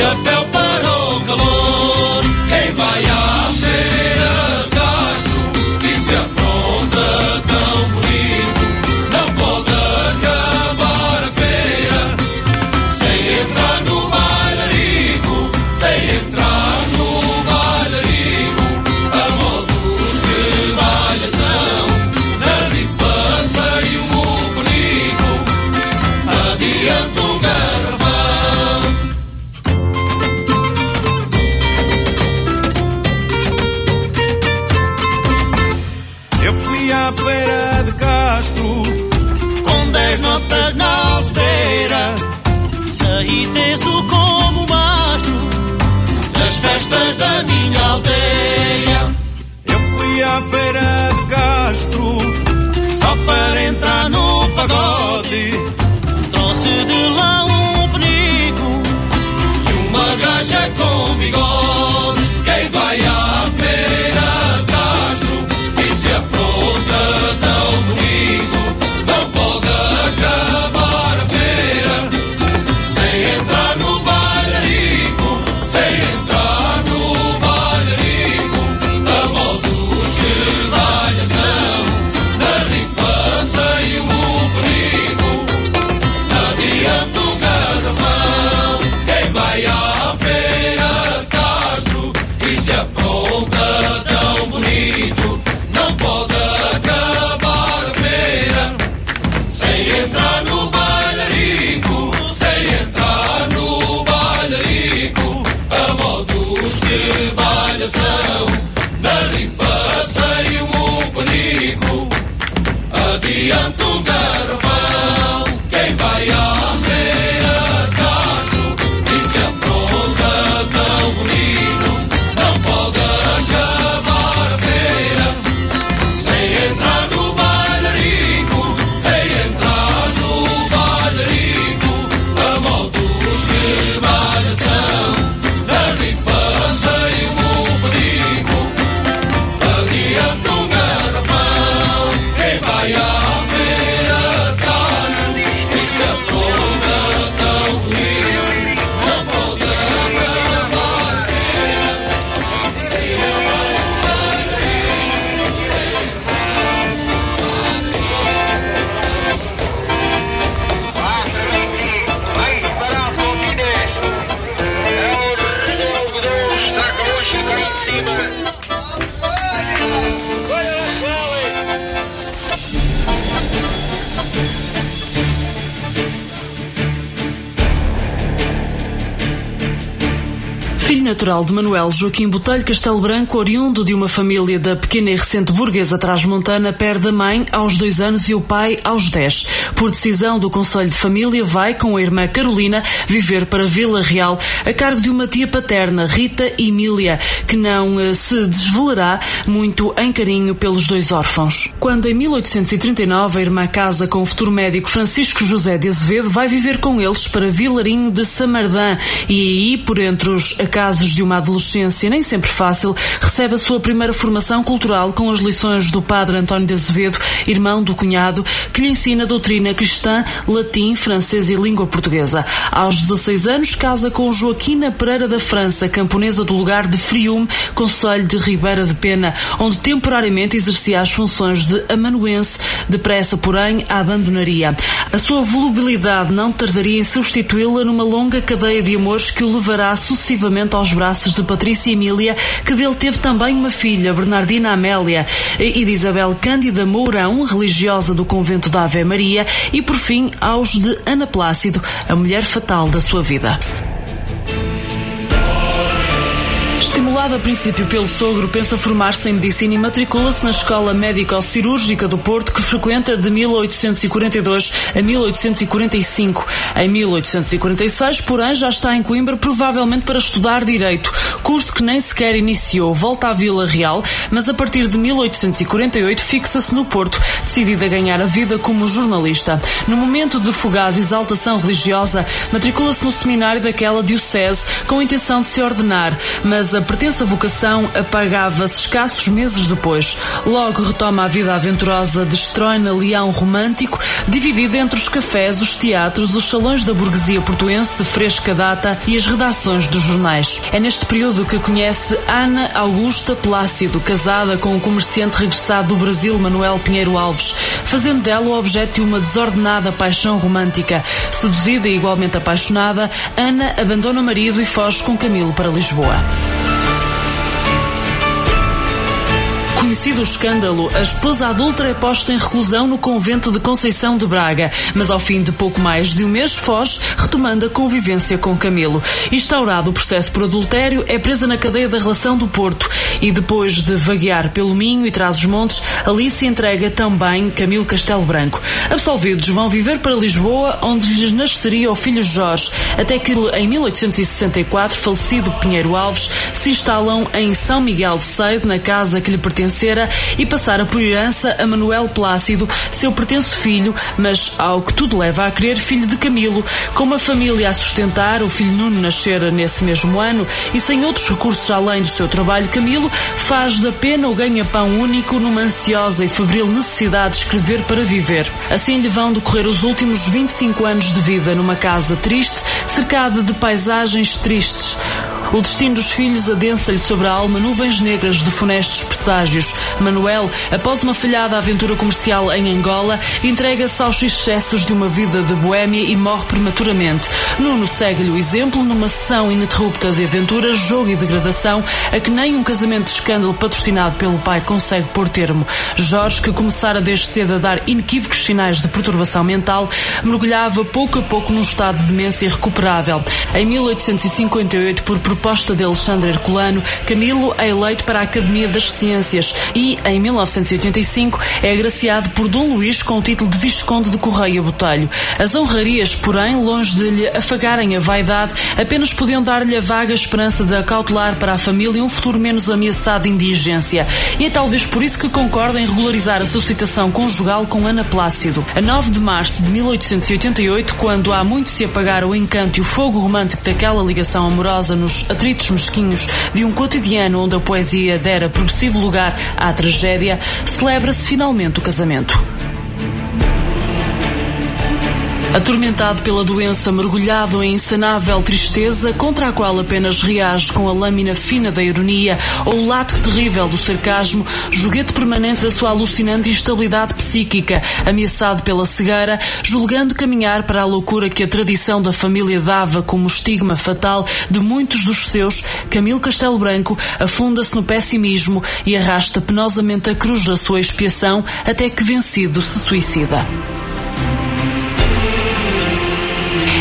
Chapéu feira de Castro só para entrar no pagode. Trouxe de lá um penico E uma gaja com bigode. Quem vai à feira de Castro e se apronta tão bonito, de malhação, na rifaça e o mupenico, adianta um. Natural de Manuel Joaquim Botelho Castelo Branco, oriundo de uma família da pequena e recente burguesa transmontana, perde a mãe aos dois anos e o pai aos dez. Por decisão do Conselho de Família, vai com a irmã Carolina viver para Vila Real, a cargo de uma tia paterna, Rita Emília, que não eh, se desvelará muito em carinho pelos dois órfãos. Quando em 1839 a irmã casa com o futuro médico Francisco José de Azevedo, vai viver com eles para Vilarinho de Samardã e aí, por entre os acasos de uma adolescência nem sempre fácil, recebe a sua primeira formação cultural com as lições do padre António de Azevedo, irmão do cunhado, que lhe ensina doutrina cristã, latim, francês e língua portuguesa. Aos 16 anos, casa com Joaquina Pereira da França, camponesa do lugar de Friume, conselho de Ribeira de Pena, onde temporariamente exercia as funções de amanuense, depressa, porém, a abandonaria. A sua volubilidade não tardaria em substituí-la numa longa cadeia de amores que o levará sucessivamente aos braços de Patrícia Emília, que dele teve também uma filha, Bernardina Amélia, e de Isabel Cândida Mourão, religiosa do convento da Ave Maria, e por fim aos de Ana Plácido, a mulher fatal da sua vida. Estimulado a princípio pelo sogro, pensa formar-se em medicina e matricula-se na Escola Médico-Cirúrgica do Porto, que frequenta de 1842 a 1845. Em 1846, porém, já está em Coimbra, provavelmente para estudar Direito, curso que nem sequer iniciou. Volta à Vila Real, mas a partir de 1848 fixa-se no Porto, decidida a ganhar a vida como jornalista. No momento de fugaz exaltação religiosa, matricula-se no seminário daquela diocese com a intenção de se ordenar, mas a pretensa vocação apagava-se escassos meses depois. Logo retoma a vida aventurosa, destrói na Leão romântico, dividida entre os cafés, os teatros, os salões da burguesia portuense de fresca data e as redações dos jornais. É neste período que conhece Ana Augusta Plácido, casada com o comerciante regressado do Brasil, Manuel Pinheiro Alves, fazendo dela o objeto de uma desordenada paixão romântica. Seduzida e igualmente apaixonada, Ana abandona o marido e foge com Camilo para Lisboa. Conhecido o escândalo, a esposa adulta é posta em reclusão no convento de Conceição de Braga, mas ao fim de pouco mais de um mês foge, retomando a convivência com Camilo. Instaurado o processo por adultério, é presa na cadeia da relação do Porto e depois de vaguear pelo Minho e Trás-os-Montes, ali se entrega também Camilo Castelo Branco. Absolvidos vão viver para Lisboa, onde lhes nasceria o filho Jorge, até que em 1864, falecido Pinheiro Alves, se instalam em São Miguel de Seide, na casa que lhe e passara por herança a Manuel Plácido, seu pretenso filho, mas ao que tudo leva a crer, filho de Camilo, com uma família a sustentar, o filho Nuno nascera nesse mesmo ano e sem outros recursos além do seu trabalho, Camilo faz da pena o ganha-pão único numa ansiosa e febril necessidade de escrever para viver. Assim lhe vão decorrer os últimos 25 anos de vida numa casa triste, cercada de paisagens tristes. O destino dos filhos adensa-lhe sobre a alma nuvens negras de funestos presságios. Manuel, após uma falhada aventura comercial em Angola, entrega-se aos excessos de uma vida de boémia e morre prematuramente. Nuno segue-lhe o exemplo numa sessão ininterrupta de aventuras, jogo e degradação, a que nem um casamento de escândalo patrocinado pelo pai consegue pôr termo. Jorge, que começara desde cedo a dar inequívocos sinais de perturbação mental, mergulhava pouco a pouco num estado de demência irrecuperável. Em 1858, por proposta de Alexandre Herculano, Camilo é eleito para a Academia das Ciências e, em 1985, é agraciado por Dom Luís com o título de Visconde de Correia Botelho. As honrarias, porém, longe de lhe afagarem a vaidade, apenas podiam dar-lhe a vaga esperança de acautelar para a família um futuro menos ameaçado de indigência. E é talvez por isso que concorda em regularizar a sua situação conjugal com Ana Plácido. A 9 de março de 1888, quando há muito se apagaram o encanto e o fogo romântico daquela ligação amorosa nos atritos mesquinhos de um cotidiano onde a poesia dera progressivo lugar à tragédia, celebra-se finalmente o casamento. Atormentado pela doença, mergulhado em insanável tristeza, contra a qual apenas reage com a lâmina fina da ironia ou o lato terrível do sarcasmo, joguete permanente da sua alucinante instabilidade psíquica, ameaçado pela cegueira, julgando caminhar para a loucura que a tradição da família dava como estigma fatal de muitos dos seus, Camilo Castelo Branco afunda-se no pessimismo e arrasta penosamente a cruz da sua expiação até que vencido se suicida.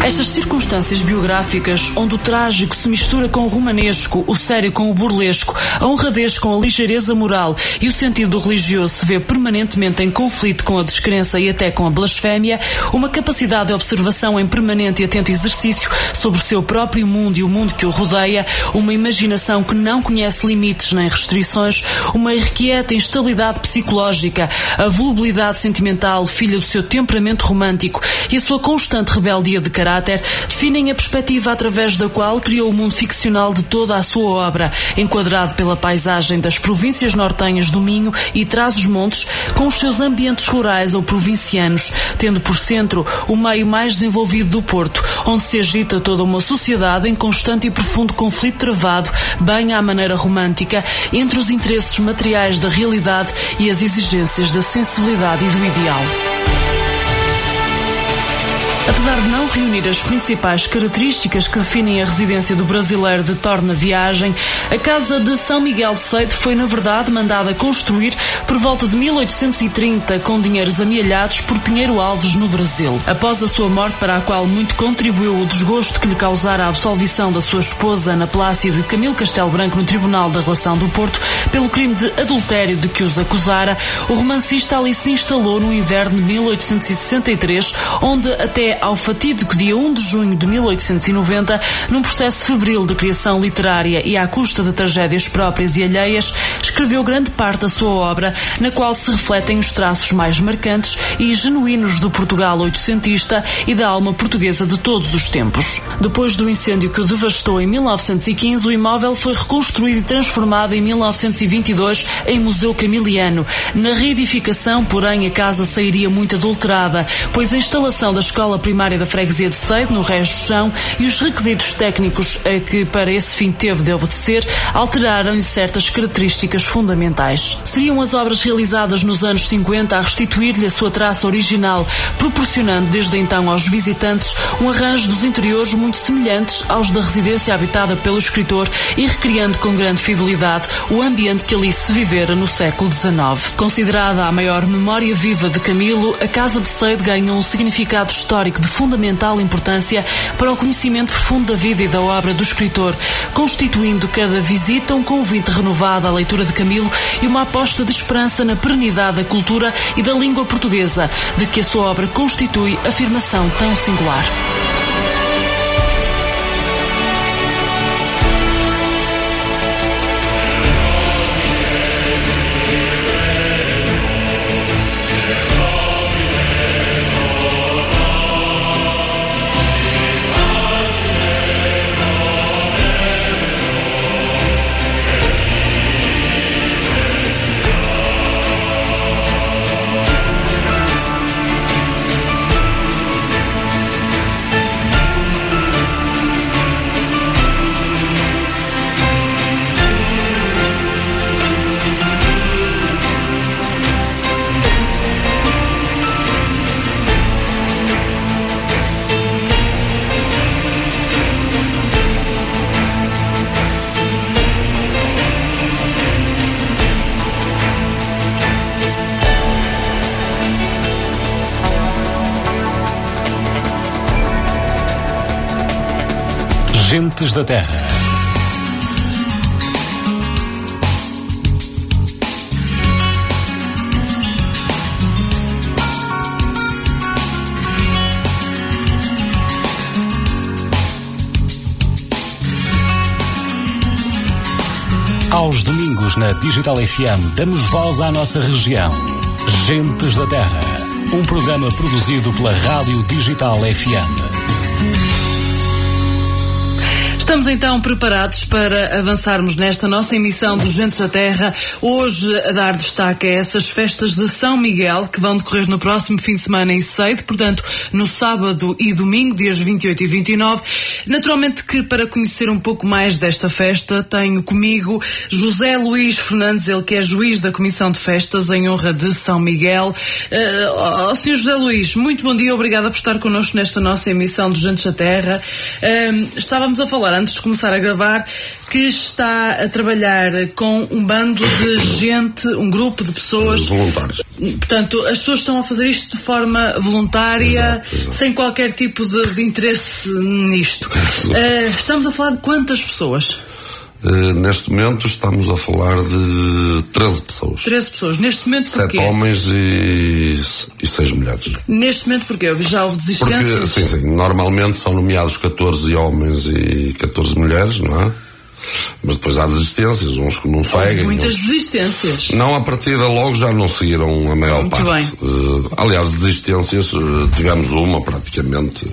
Estas circunstâncias biográficas, onde o trágico se mistura com o romanesco, o sério com o burlesco, a honradez com a ligeireza moral e o sentido religioso se vê permanentemente em conflito com a descrença e até com a blasfémia, uma capacidade de observação em permanente e atento exercício sobre o seu próprio mundo e o mundo que o rodeia, uma imaginação que não conhece limites nem restrições, uma irrequieta instabilidade psicológica, a volubilidade sentimental, filha do seu temperamento romântico e a sua constante rebeldia de caráter definem a perspectiva através da qual criou o mundo ficcional de toda a sua obra, enquadrado pela paisagem das províncias nortenhas do Minho e Trás-os-Montes, com os seus ambientes rurais ou provincianos, tendo por centro o meio mais desenvolvido do Porto, onde se agita toda uma sociedade em constante e profundo conflito travado, bem à maneira romântica, entre os interesses materiais da realidade e as exigências da sensibilidade e do ideal. Apesar de não reunir as principais características que definem a residência do brasileiro de Torna Viagem, a casa de São Miguel de Seide foi, na verdade, mandada construir por volta de 1830 com dinheiros amealhados por Pinheiro Alves no Brasil. Após a sua morte, para a qual muito contribuiu o desgosto que lhe causara a absolvição da sua esposa Ana Plácida de Camilo Castelo Branco no Tribunal da Relação do Porto pelo crime de adultério de que os acusara, o romancista ali se instalou no inverno de 1863, onde até ao fatídico dia 1 de junho de 1890, num processo febril de criação literária e à custa de tragédias próprias e alheias, escreveu grande parte da sua obra, na qual se refletem os traços mais marcantes e genuínos do Portugal oitocentista e da alma portuguesa de todos os tempos. Depois do incêndio que o devastou em 1915, o imóvel foi reconstruído e transformado em 1922 em Museu Camiliano. Na reedificação, porém, a casa sairia muito adulterada, pois a instalação da escola primária da freguesia de Seide, no resto do chão, e os requisitos técnicos a que para esse fim teve de obedecer, alteraram-lhe certas características fundamentais. Seriam as obras realizadas nos anos 50 a restituir-lhe a sua traça original, proporcionando desde então aos visitantes um arranjo dos interiores muito semelhantes aos da residência habitada pelo escritor e recriando com grande fidelidade o ambiente que ali se vivera no século XIX. Considerada a maior memória viva de Camilo, a Casa de Seide ganhou um significado histórico de fundamental importância para o conhecimento profundo da vida e da obra do escritor, constituindo cada visita um convite renovado à leitura de Camilo e uma aposta de esperança na perenidade da cultura e da língua portuguesa, de que a sua obra constitui afirmação tão singular. Gentes da Terra. Aos domingos na Digital FM damos voz à nossa região. Gentes da Terra. Um programa produzido pela Rádio Digital FM. Estamos então preparados para avançarmos nesta nossa emissão dos Gentes da Terra. Hoje a dar destaque a essas festas de São Miguel que vão decorrer no próximo fim de semana em Seide, portanto no sábado e domingo, dias 28 e 29. Naturalmente que para conhecer um pouco mais desta festa tenho comigo José Luís Fernandes, ele que é juiz da Comissão de Festas em honra de São Miguel. Uh, oh, Sr. José Luís, muito bom dia, obrigada por estar connosco nesta nossa emissão dos Gentes da Terra. Uh, estávamos a falar antes de começar a gravar, que está a trabalhar com um bando de gente, um grupo de pessoas. Voluntários. Portanto, as pessoas estão a fazer isto de forma voluntária, Exato, exato. sem qualquer tipo de, de interesse nisto. Eh, estamos a falar de quantas pessoas? Eh, neste momento estamos a falar de 13 pessoas. 13 pessoas. Neste momento, 7 porquê? homens e, e 6 mulheres. Neste momento, porquê? Já houve Porque, desistências? sim, sim, normalmente são nomeados 14 homens e 14 mulheres, não é? Mas depois há desistências, uns que não seguem. Muitas uns- desistências. Não, a partida logo já não seguiram a maior Muito parte. Eh, aliás, desistências, eh, tivemos uma praticamente.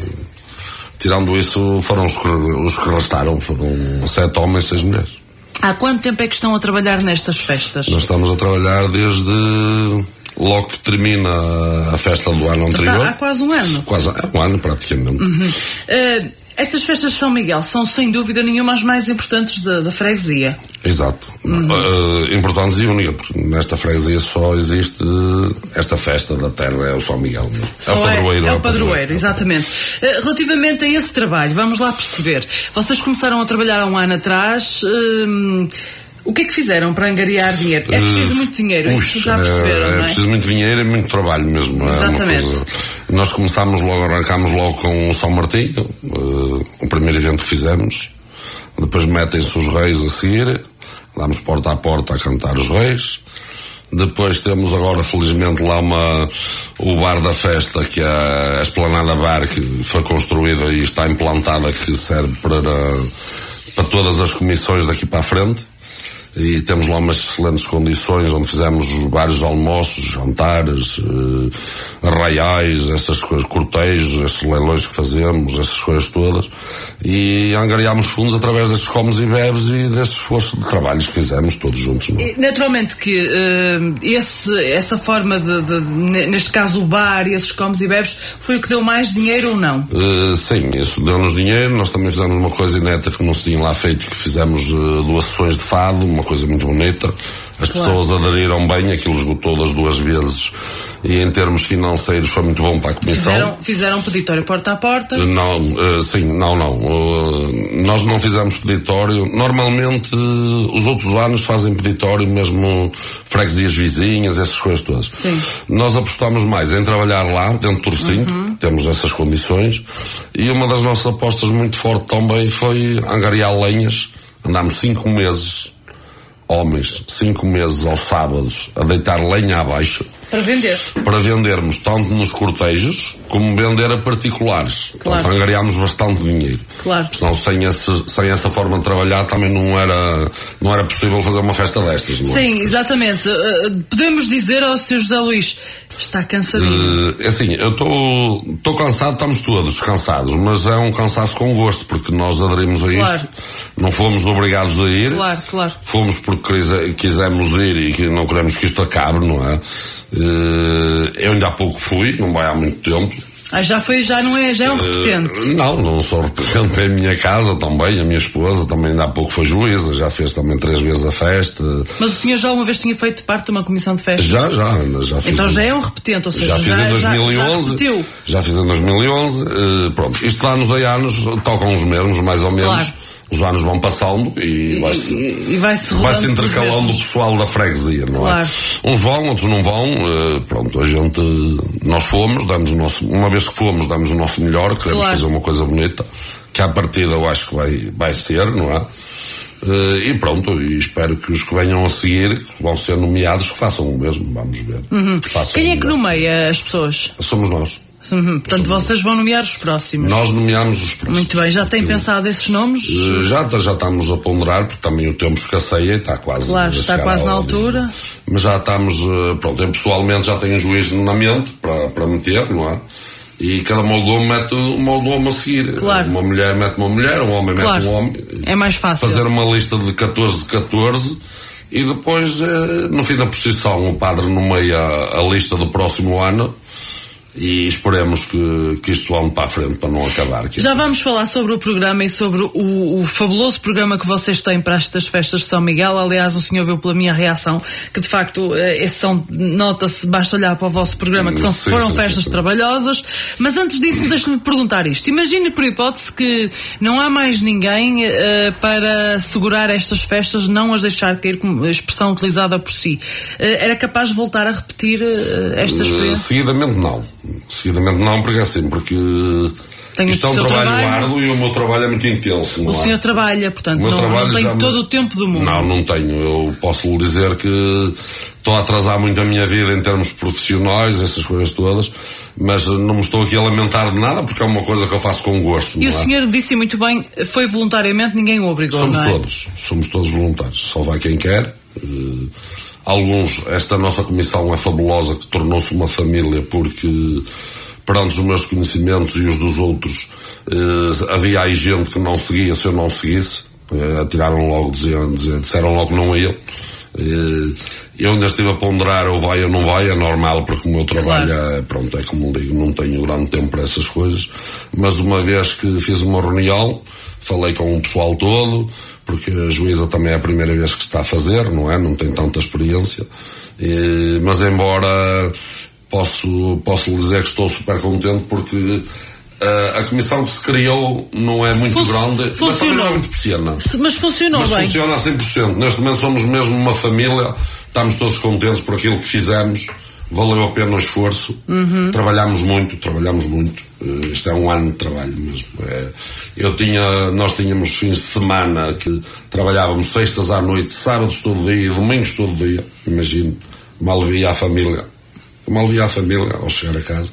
Tirando isso, foram os que, os que restaram, foram sete homens e seis mulheres. Há quanto tempo é que estão a trabalhar nestas festas? Nós estamos a trabalhar desde logo que termina a festa do ano anterior. Está há quase um ano. Quase é um ano, praticamente. Eh, estas festas de São Miguel são sem dúvida nenhuma as mais importantes da, da freguesia. Exato. Uhum. Eh, importantes e únicas, porque nesta freguesia só existe esta festa da terra, é o São Miguel mesmo. Só é o padroeiro. É, o padroeiro, exatamente. Eh, relativamente a esse trabalho, vamos lá perceber. Vocês começaram a trabalhar há um ano atrás. hum, o que é que fizeram para angariar dinheiro? É preciso muito dinheiro, ui, isso já é- perceberam, é, não é? preciso muito dinheiro e muito trabalho mesmo. é Exatamente. Nós começámos logo, arrancámos logo com o São Martim, eh, o primeiro evento que fizemos. Depois metem-se os reis a seguir, damos porta a porta a cantar os reis. Depois temos agora, felizmente, lá uma, o bar da festa, que é a Esplanada Bar, que foi construída e está implantada, que serve para, para todas as comissões daqui para a frente. E temos lá umas excelentes condições, onde fizemos vários almoços, jantares, eh, arraiais, essas coisas, cortejos, esses leilões que fazemos, essas coisas todas. E angariámos fundos através destes comes e bebes e desse esforço de trabalhos que fizemos todos juntos. não é? Naturalmente que eh, esse, essa forma de, de- ne- neste caso o bar e esses comes e bebes, foi o que deu mais dinheiro ou não? Uh, sim, isso deu-nos dinheiro. Nós também fizemos uma coisa inédita que não se tinha lá feito, que fizemos uh, duas sessões de fado, uma coisa muito bonita. As Claro. pessoas aderiram bem, aquilo esgotou das duas vezes e em termos financeiros foi muito bom para a comissão. Fizeram, fizeram peditório porta a porta. Não, uh, sim, não, não. Uh, nós não fizemos peditório. Normalmente, uh, os outros anos fazem peditório, mesmo freguesias vizinhas, essas coisas todas. Sim. Nós apostamos mais em trabalhar lá, dentro do recinto, temos essas condições. E uma das nossas apostas muito forte também foi angariar lenhas. Andámos cinco meses, homens, cinco meses aos sábados, a deitar lenha abaixo Para vender. para vendermos tanto nos cortejos como vender a particulares. Claro. Portanto, angariámos bastante dinheiro. Claro. Senão, sem, esse, sem essa forma de trabalhar, também não era, não era possível fazer uma festa destas, não é? Sim, exatamente. Eh, podemos dizer ao Sr. José Luís, está cansadinho. Eh, assim, eu estou cansado, estamos todos cansados, mas é um cansaço com gosto, porque nós aderimos a isto, Claro. não fomos obrigados a ir, Claro, claro. fomos porque quise- quisemos ir e que não queremos que isto acabe, não é? Eh, eu ainda há pouco fui, não vai há muito tempo. Ah, já foi, já não é, já é um repetente. Eh, não, não sou repetente, é a minha casa também, a minha esposa também ainda há pouco foi juíza, já fez também três vezes a festa. Mas o senhor já uma vez tinha feito parte de uma comissão de festas? Já, já, já fiz. Então já é um repetente, ou seja, já fiz já, em já- 2011. já repetiu. Já fiz em 2011. eh, pronto, isto anos a anos tocam os mesmos, mais ou menos. Claro. Os anos vão passando e vai-se E, e vai-se vai-se rodando pelos intercalando o pessoal da freguesia, não Claro. é? Uns vão, outros não vão. eh, pronto, a gente. Nós fomos, damos o nosso. Uma vez que fomos, damos o nosso melhor, queremos Claro. fazer uma coisa bonita. Que à partida eu acho que vai, vai ser, não é? Eh, e pronto, e espero que os que venham a seguir, que vão ser nomeados, que façam o mesmo, vamos ver. Façam Quem é que nomeia as pessoas? Somos nós. Uhum, Portanto, vocês vão nomear os próximos. Nós nomeamos os próximos. Muito bem, já têm Porque, pensado esses nomes? eh, Já, já estamos a ponderar, porque também o tempo escasseia e está quase. Claro, está quase na altura. Mas já estamos, eh, pronto, eu pessoalmente já tenho um juiz na mente para, para meter, não é? E cada moldomo mete um moldomo a seguir. Claro. Uma mulher mete uma mulher, um homem Claro. mete um homem. É mais fácil. Fazer uma lista de 14 de 14 e depois, eh, no fim da procissão, o padre nomeia a lista do próximo ano e esperemos que, que isto ande para a frente para não acabar. Já vamos falar sobre o programa e sobre o, o fabuloso programa que vocês têm para estas festas de São Miguel. Aliás, o senhor viu pela minha reação que, de facto, eh, esse são, nota-se, basta olhar para o vosso programa, que são, Sim, foram sim, festas sim, trabalhosas. Mas antes disso, deixe-me perguntar isto. Imagine, por hipótese, que não há mais ninguém eh, para segurar estas festas, não as deixar cair, como a expressão utilizada por si. Eh, era capaz de voltar a repetir eh, esta experiência? Seguidamente não. Seguidamente não, porque é assim, porque Tem isto é um trabalho, trabalho. árduo e o meu trabalho é muito intenso. O é? senhor trabalha, portanto, não, não tem já me- todo o tempo do mundo. Não, não tenho. Eu posso lhe dizer que estou a atrasar muito a minha vida em termos profissionais, essas coisas todas, mas não me estou aqui a lamentar de nada porque é uma coisa que eu faço com gosto. E o é? senhor disse muito bem, foi voluntariamente, ninguém o obrigou, Somos é? todos, somos todos voluntários. Só vai quem quer. Eh, alguns, esta nossa comissão é fabulosa, que tornou-se uma família porque perante os meus conhecimentos e os dos outros, eh, havia aí gente que não seguia se eu não seguisse. Eh, tiraram logo, diziam, diziam, disseram logo não a ele. Eh, eu ainda estive a ponderar ou vai ou não vai, é normal, porque o meu trabalho é, pronto, é como digo, não tenho grande tempo para essas coisas, mas uma vez que fiz uma reunião, falei com o pessoal todo, porque a juíza também é a primeira vez que está a fazer, não é? Não tem tanta experiência, Eh, mas embora posso, posso lhe dizer que estou super contente porque eh, a comissão que se criou não é muito Fun- grande, mas também funcionou. não é muito pequena. Mas funcionou Mas bem. funciona a 100%. Neste momento somos mesmo uma família, estamos todos contentes por aquilo que fizemos, valeu a pena o esforço, Uhum. trabalhamos muito, trabalhamos muito. Eh, isto é um ano de trabalho mesmo. É, eu tinha, nós tínhamos fins de semana que trabalhávamos sextas à noite, sábados todo dia, domingos todo dia, imagino. mal via a família. Mal via a família ao chegar a casa.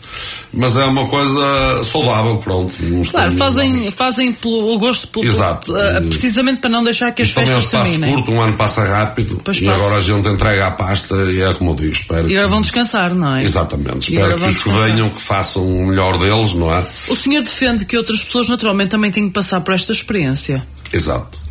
Mas é uma coisa saudável, pronto. Claro, fazem, fazem pelo o gosto, pelo, Exato. eh, precisamente para não deixar que as Isto também é um festas espaço terminem. curto, um ano passa rápido Pois e passa. agora a gente entrega a pasta e é como eu digo, espero. E agora vão descansar, não é? Exatamente, E espero que os que venham que façam o melhor deles, não é? O senhor defende que outras pessoas naturalmente também têm que passar por esta experiência. Exato.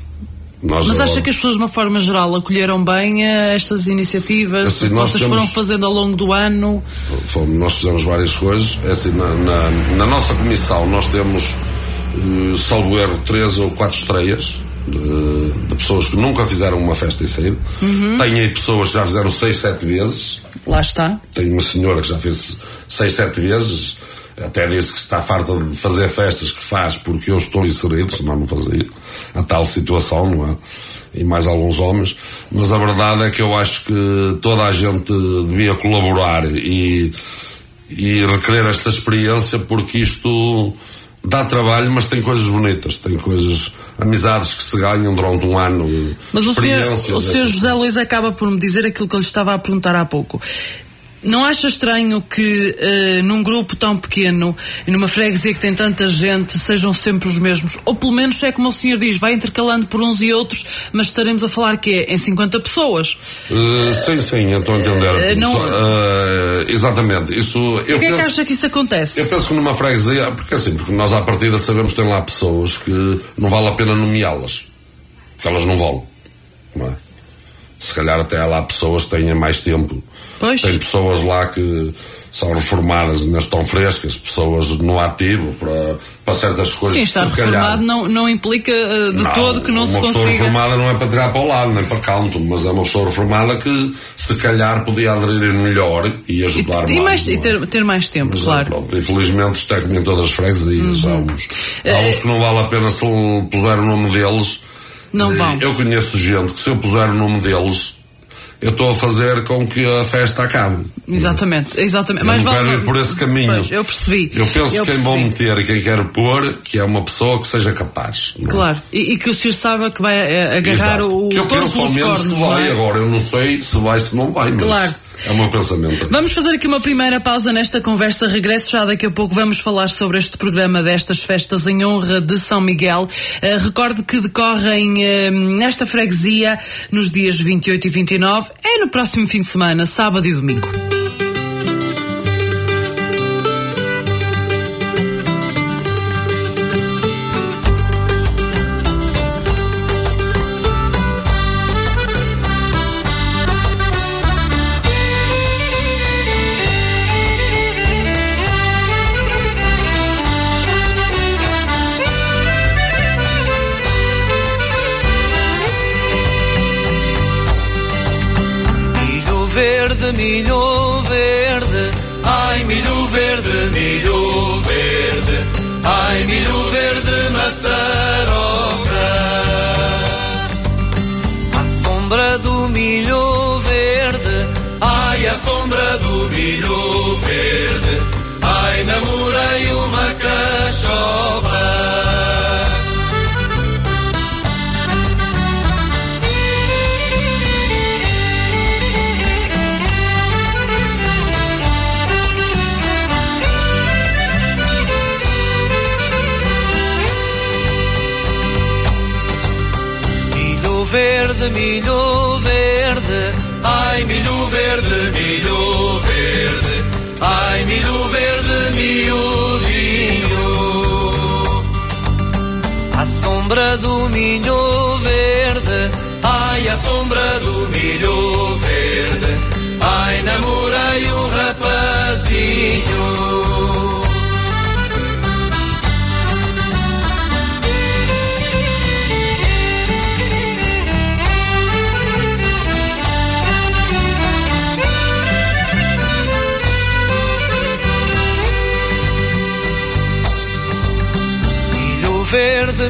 Nós Mas acha que as pessoas, de uma forma geral, acolheram bem eh, estas iniciativas Assim, que vocês temos- foram fazendo ao longo do ano? Fomos- nós fizemos várias coisas. É assim, na, na, na nossa comissão nós temos, eh, salvo erro, três ou quatro estreias de, de pessoas que nunca fizeram uma festa em saída. Uhum. Tenho aí pessoas que já fizeram seis, sete vezes. Lá está. Tenho uma senhora que já fez seis, sete vezes. Até disse que está farta de fazer festas que faz porque eu estou inserido, senão não fazia. A tal situação, não é? E mais alguns homens. Mas a verdade é que eu acho que toda a gente devia colaborar e, e requerer esta experiência porque isto dá trabalho, mas tem coisas bonitas, tem coisas, amizades que se ganham durante um ano. Mas o senhor, o senhor José Luís acaba por me dizer aquilo que eu lhe estava a perguntar há pouco. Não acha estranho que eh, num grupo tão pequeno e numa freguesia que tem tanta gente sejam sempre os mesmos? Ou pelo menos é como o senhor diz, vai intercalando por uns e outros, mas estaremos a falar que é em 50 pessoas. Uh, sim, sim, eu estou a entender. Eh, não- uh, exatamente. Isso, eu Porquê é que penso, acha que isso acontece? eu penso que numa freguesia, porque assim, porque nós à partida sabemos que tem lá pessoas que não vale a pena nomeá-las. Que elas não vão. Não é? Se calhar até há lá pessoas que tenham mais tempo. Pois. Tem pessoas lá que são reformadas e ainda estão frescas, pessoas no ativo para, para certas coisas. Sim, estar reformado não, não implica eh, de todo que não se Uma pessoa consiga. reformada não é para tirar para o lado, nem para canto, mas é uma pessoa reformada que se calhar podia aderir melhor e ajudar E, mais. mais, e não é? ter, ter mais tempo, Mas, é, claro. pronto, infelizmente isto é como em todas as freguesias. Há, uns, há uns que não vale a pena se puser o nome deles. Não Eh, vão. Eu conheço gente que se eu puser o nome deles, eu estou a fazer com que a festa acabe. Exatamente, exatamente. Eu Mas não vale- quero ir por esse caminho. Pois, eu percebi. Eu penso Eu que quem vão meter e quem quer pôr, que é uma pessoa que seja capaz. é? Claro, e, e que o senhor saiba que vai eh, agarrar Exato. o, que eu penso ao menos que vai é? agora. Eu não sei se vai, se não vai, mas Claro. É meu pensamento. Vamos fazer aqui uma primeira pausa nesta conversa. Regresso já daqui a pouco. Vamos falar sobre este programa destas festas em honra de São Miguel. Eh, recorde que decorrem eh, nesta freguesia nos dias 28 e 29. É no próximo fim de semana, sábado e domingo.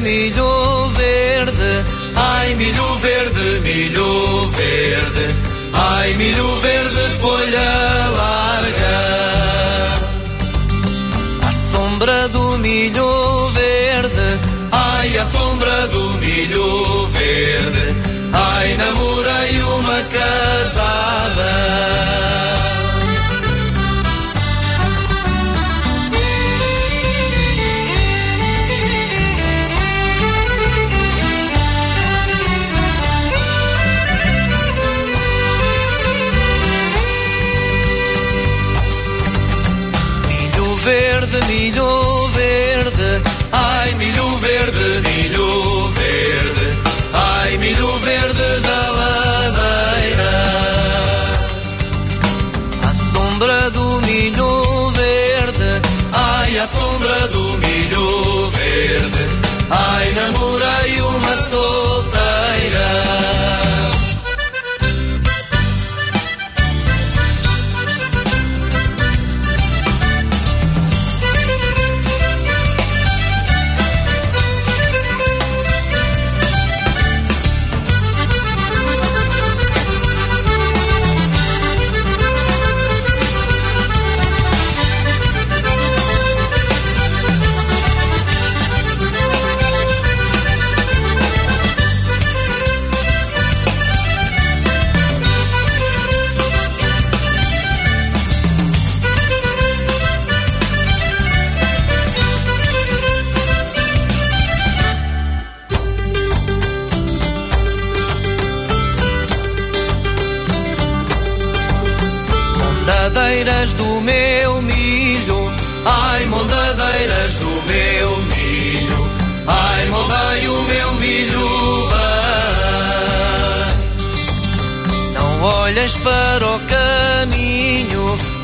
Milho verde, ai milho verde, milho verde, ai milho verde, folha larga. À sombra do milho verde, ai à sombra do milho verde, ai namorei uma casada.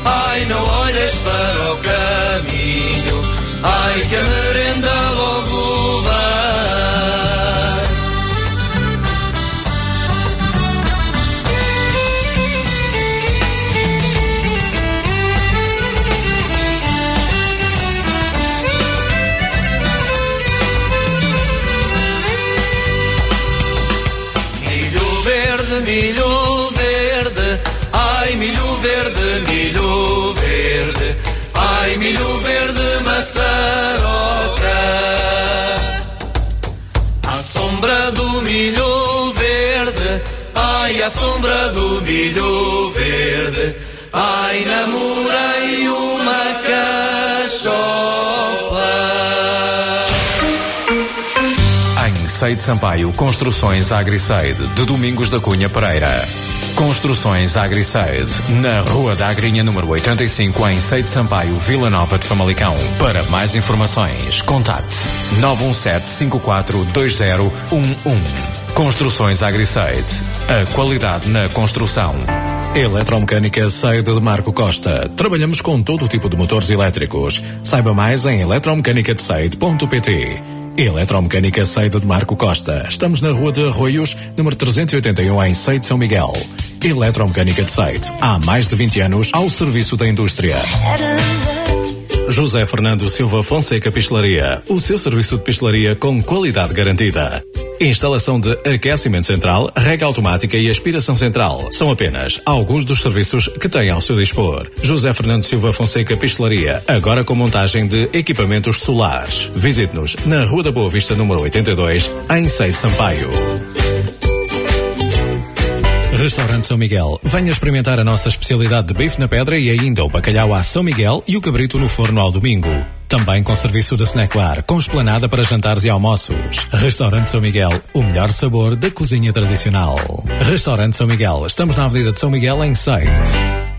Ai não olhas para o caminho, ai que merenda logo Seide Sampaio, Construções Agriseide, de Domingos da Cunha Pereira. Construções Agriseide, na Rua da Agrinha, número 85, em Seide Sampaio, Vila Nova de Famalicão. Para mais informações, contacte 917-542011. Construções Agriseide, a qualidade na construção. Eletromecânica Seide de Marco Costa. Trabalhamos com todo tipo de motores elétricos. Saiba mais em eletromecanicadeseide.pt. Eletromecânica Seide de Marco Costa. Estamos na Rua de Arroios, número 381, em Seide São Miguel. Eletromecânica de Seide. Há mais de 20 anos ao serviço da indústria. José Fernando Silva Fonseca Pistelaria. O seu serviço de pistelaria com qualidade garantida. Instalação de aquecimento central, rega automática e aspiração central são apenas alguns dos serviços que tem ao seu dispor. José Fernando Silva Fonseca Pistelaria, agora com montagem de equipamentos solares. Visite-nos na Rua da Boa Vista, número 82, em Seide Sampaio. Restaurante São Miguel. Venha experimentar a nossa especialidade de bife na pedra e ainda o bacalhau à São Miguel e o cabrito no forno ao domingo. Também com serviço de snack com esplanada para jantares e almoços. Restaurante São Miguel, o melhor sabor da cozinha tradicional. Restaurante São Miguel, estamos na Avenida de São Miguel, em Seide.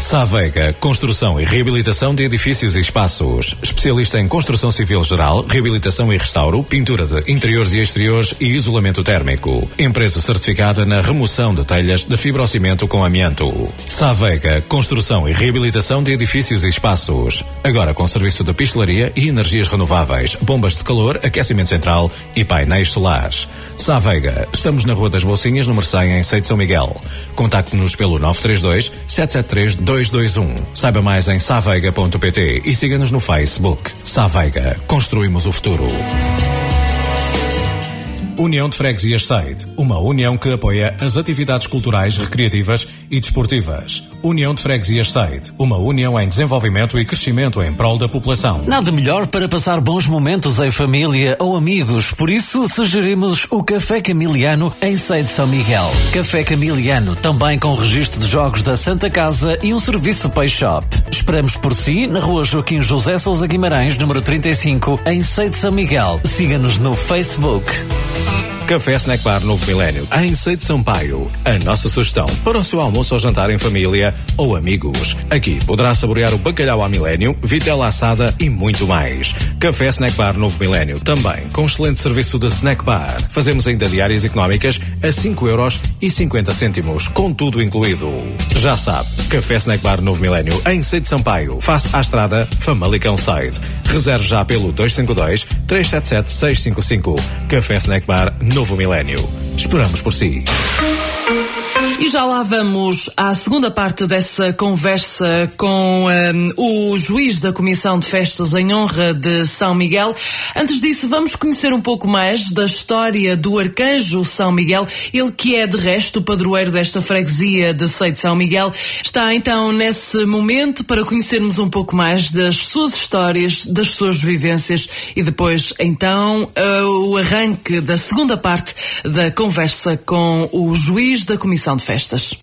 Savega, construção e reabilitação de edifícios e espaços. Especialista em construção civil geral, reabilitação e restauro, pintura de interiores e exteriores e isolamento térmico. Empresa certificada na remoção de telhas de fibrocimento com amianto. Savega, construção e reabilitação de edifícios e espaços. Agora com serviço de pistelaria e energias renováveis, bombas de calor, aquecimento central e painéis solares. Savega, estamos na Rua das Bolsinhas, número 100, em Seite São Miguel. Contacte-nos pelo 932 773 221. Saiba mais em saveiga.pt e siga-nos no Facebook. Saveiga, construímos o futuro. União de Freguesias Side, uma união que apoia as atividades culturais, recreativas e desportivas. União de Freguesias Side, uma união em desenvolvimento e crescimento em prol da população. Nada melhor para passar bons momentos em família ou amigos, por isso sugerimos o Café Camiliano em Sei de São Miguel. Café Camiliano, também com registro de jogos da Santa Casa e um serviço Pay Shop. Esperamos por si na rua Joaquim José Sousa Guimarães, número 35, em Sei de São Miguel. Siga-nos no Facebook. Café Snack Bar Novo Milénio, em Seide Sampaio. A nossa sugestão para o seu almoço ou jantar em família ou amigos. Aqui poderá saborear o bacalhau à milénio, vitela assada e muito mais. Café Snack Bar Novo Milénio, também com excelente serviço de snack bar. Fazemos ainda diárias económicas a 5 euros e 50 cêntimos, com tudo incluído. Já sabe, Café Snack Bar Novo Milénio, em Seide Sampaio, face à estrada Famalicão Side. Reserve já pelo 252 377 655. Café Snack Bar Novo Milénio. Esperamos por si. E já lá vamos à segunda parte dessa conversa com ehm, o juiz da Comissão de Festas em Honra de São Miguel. Antes disso, vamos conhecer um pouco mais da história do Arcanjo São Miguel, ele que é de resto o padroeiro desta freguesia de Sei de São Miguel. Está então nesse momento para conhecermos um pouco mais das suas histórias, das suas vivências e depois então eh, o arranque da segunda parte da conversa com o juiz da Comissão de Festas. Meninas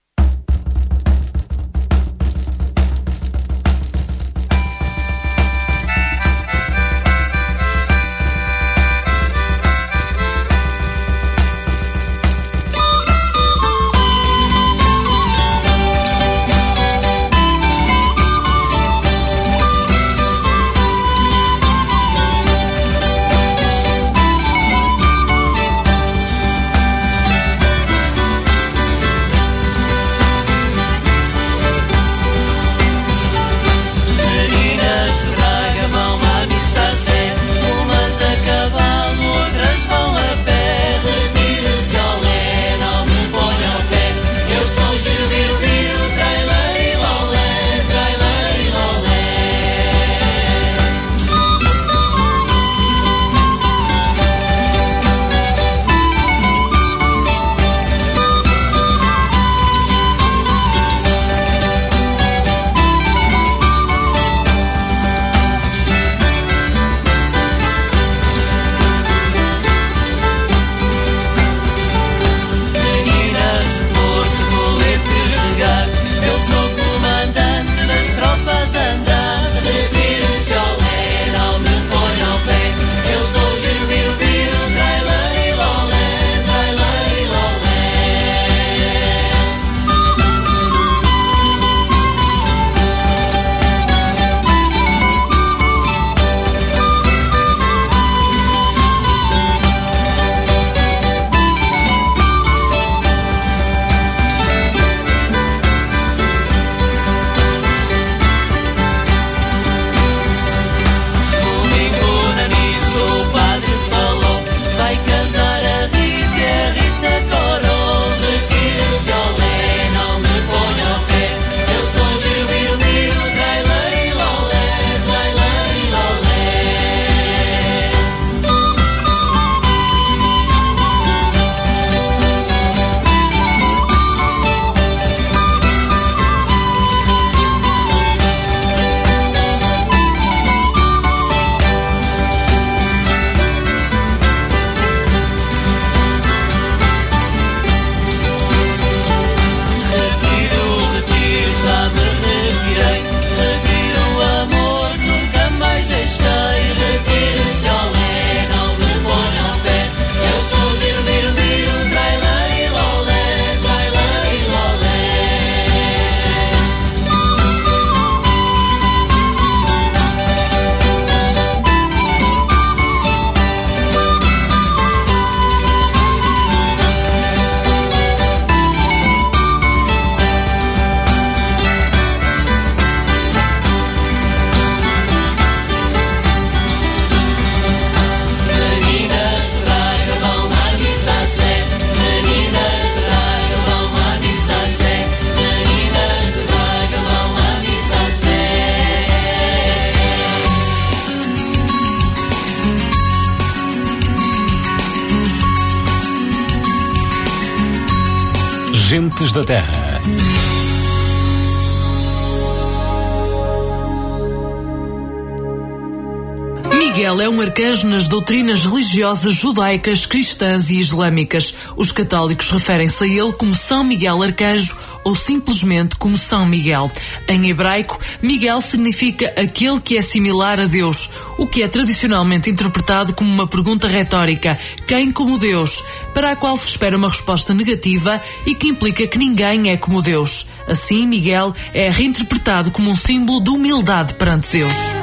religiosas judaicas, cristãs e islâmicas. Os católicos referem-se a ele como São Miguel Arcanjo ou simplesmente como São Miguel. Em hebraico, Miguel significa aquele que é similar a Deus, o que é tradicionalmente interpretado como uma pergunta retórica: quem como Deus? Para a qual se espera uma resposta negativa e que implica que ninguém é como Deus. Assim, Miguel é reinterpretado como um símbolo de humildade perante Deus.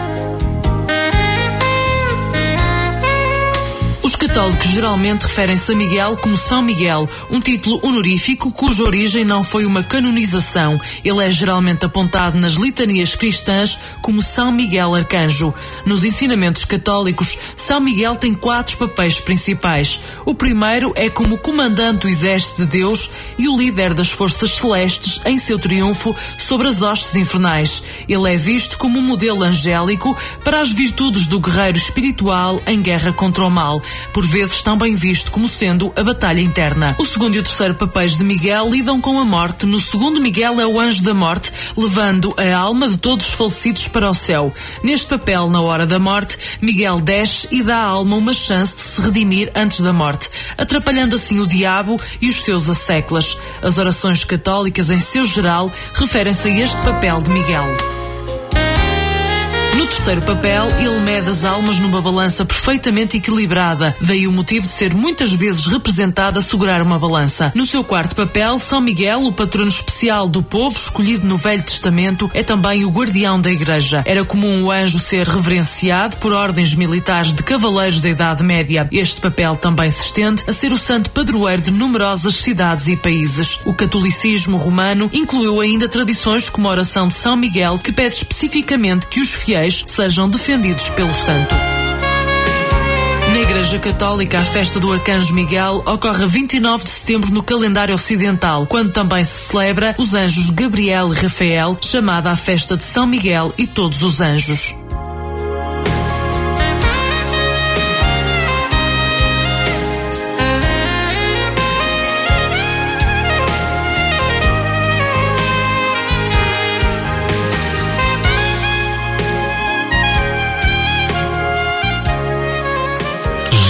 Católicos geralmente referem-se a Miguel como São Miguel, um título honorífico cuja origem não foi uma canonização. Ele é geralmente apontado nas litanias cristãs como São Miguel Arcanjo. Nos ensinamentos católicos, São Miguel tem quatro papéis principais. O primeiro é como comandante do exército de Deus e o líder das forças celestes em seu triunfo sobre as hostes infernais. Ele é visto como um modelo angélico para as virtudes do guerreiro espiritual em guerra contra o mal por vezes também visto como sendo a batalha interna. O segundo e o terceiro papéis de Miguel lidam com a morte. No segundo, Miguel é o anjo da morte, levando a alma de todos os falecidos para o céu. Neste papel, na hora da morte, Miguel desce e dá à alma uma chance de se redimir antes da morte, atrapalhando assim o diabo e os seus asseclas. As orações católicas, em seu geral, referem-se a este papel de Miguel. No terceiro papel, ele mede as almas numa balança perfeitamente equilibrada, daí o motivo de ser muitas vezes representado a segurar uma balança. No seu quarto papel, São Miguel, o patrono especial do povo, escolhido no Velho Testamento, é também o guardião da Igreja. Era comum o anjo ser reverenciado por ordens militares de cavaleiros da Idade Média. Este papel também se estende a ser o santo padroeiro de numerosas cidades e países. O catolicismo romano incluiu ainda tradições como a oração de São Miguel, que pede especificamente que os fiéis sejam defendidos pelo santo. Na Igreja Católica, a festa do Arcanjo Miguel ocorre a 29 de setembro no calendário ocidental, quando também se celebra os anjos Gabriel e Rafael, chamada a festa de São Miguel e todos os anjos.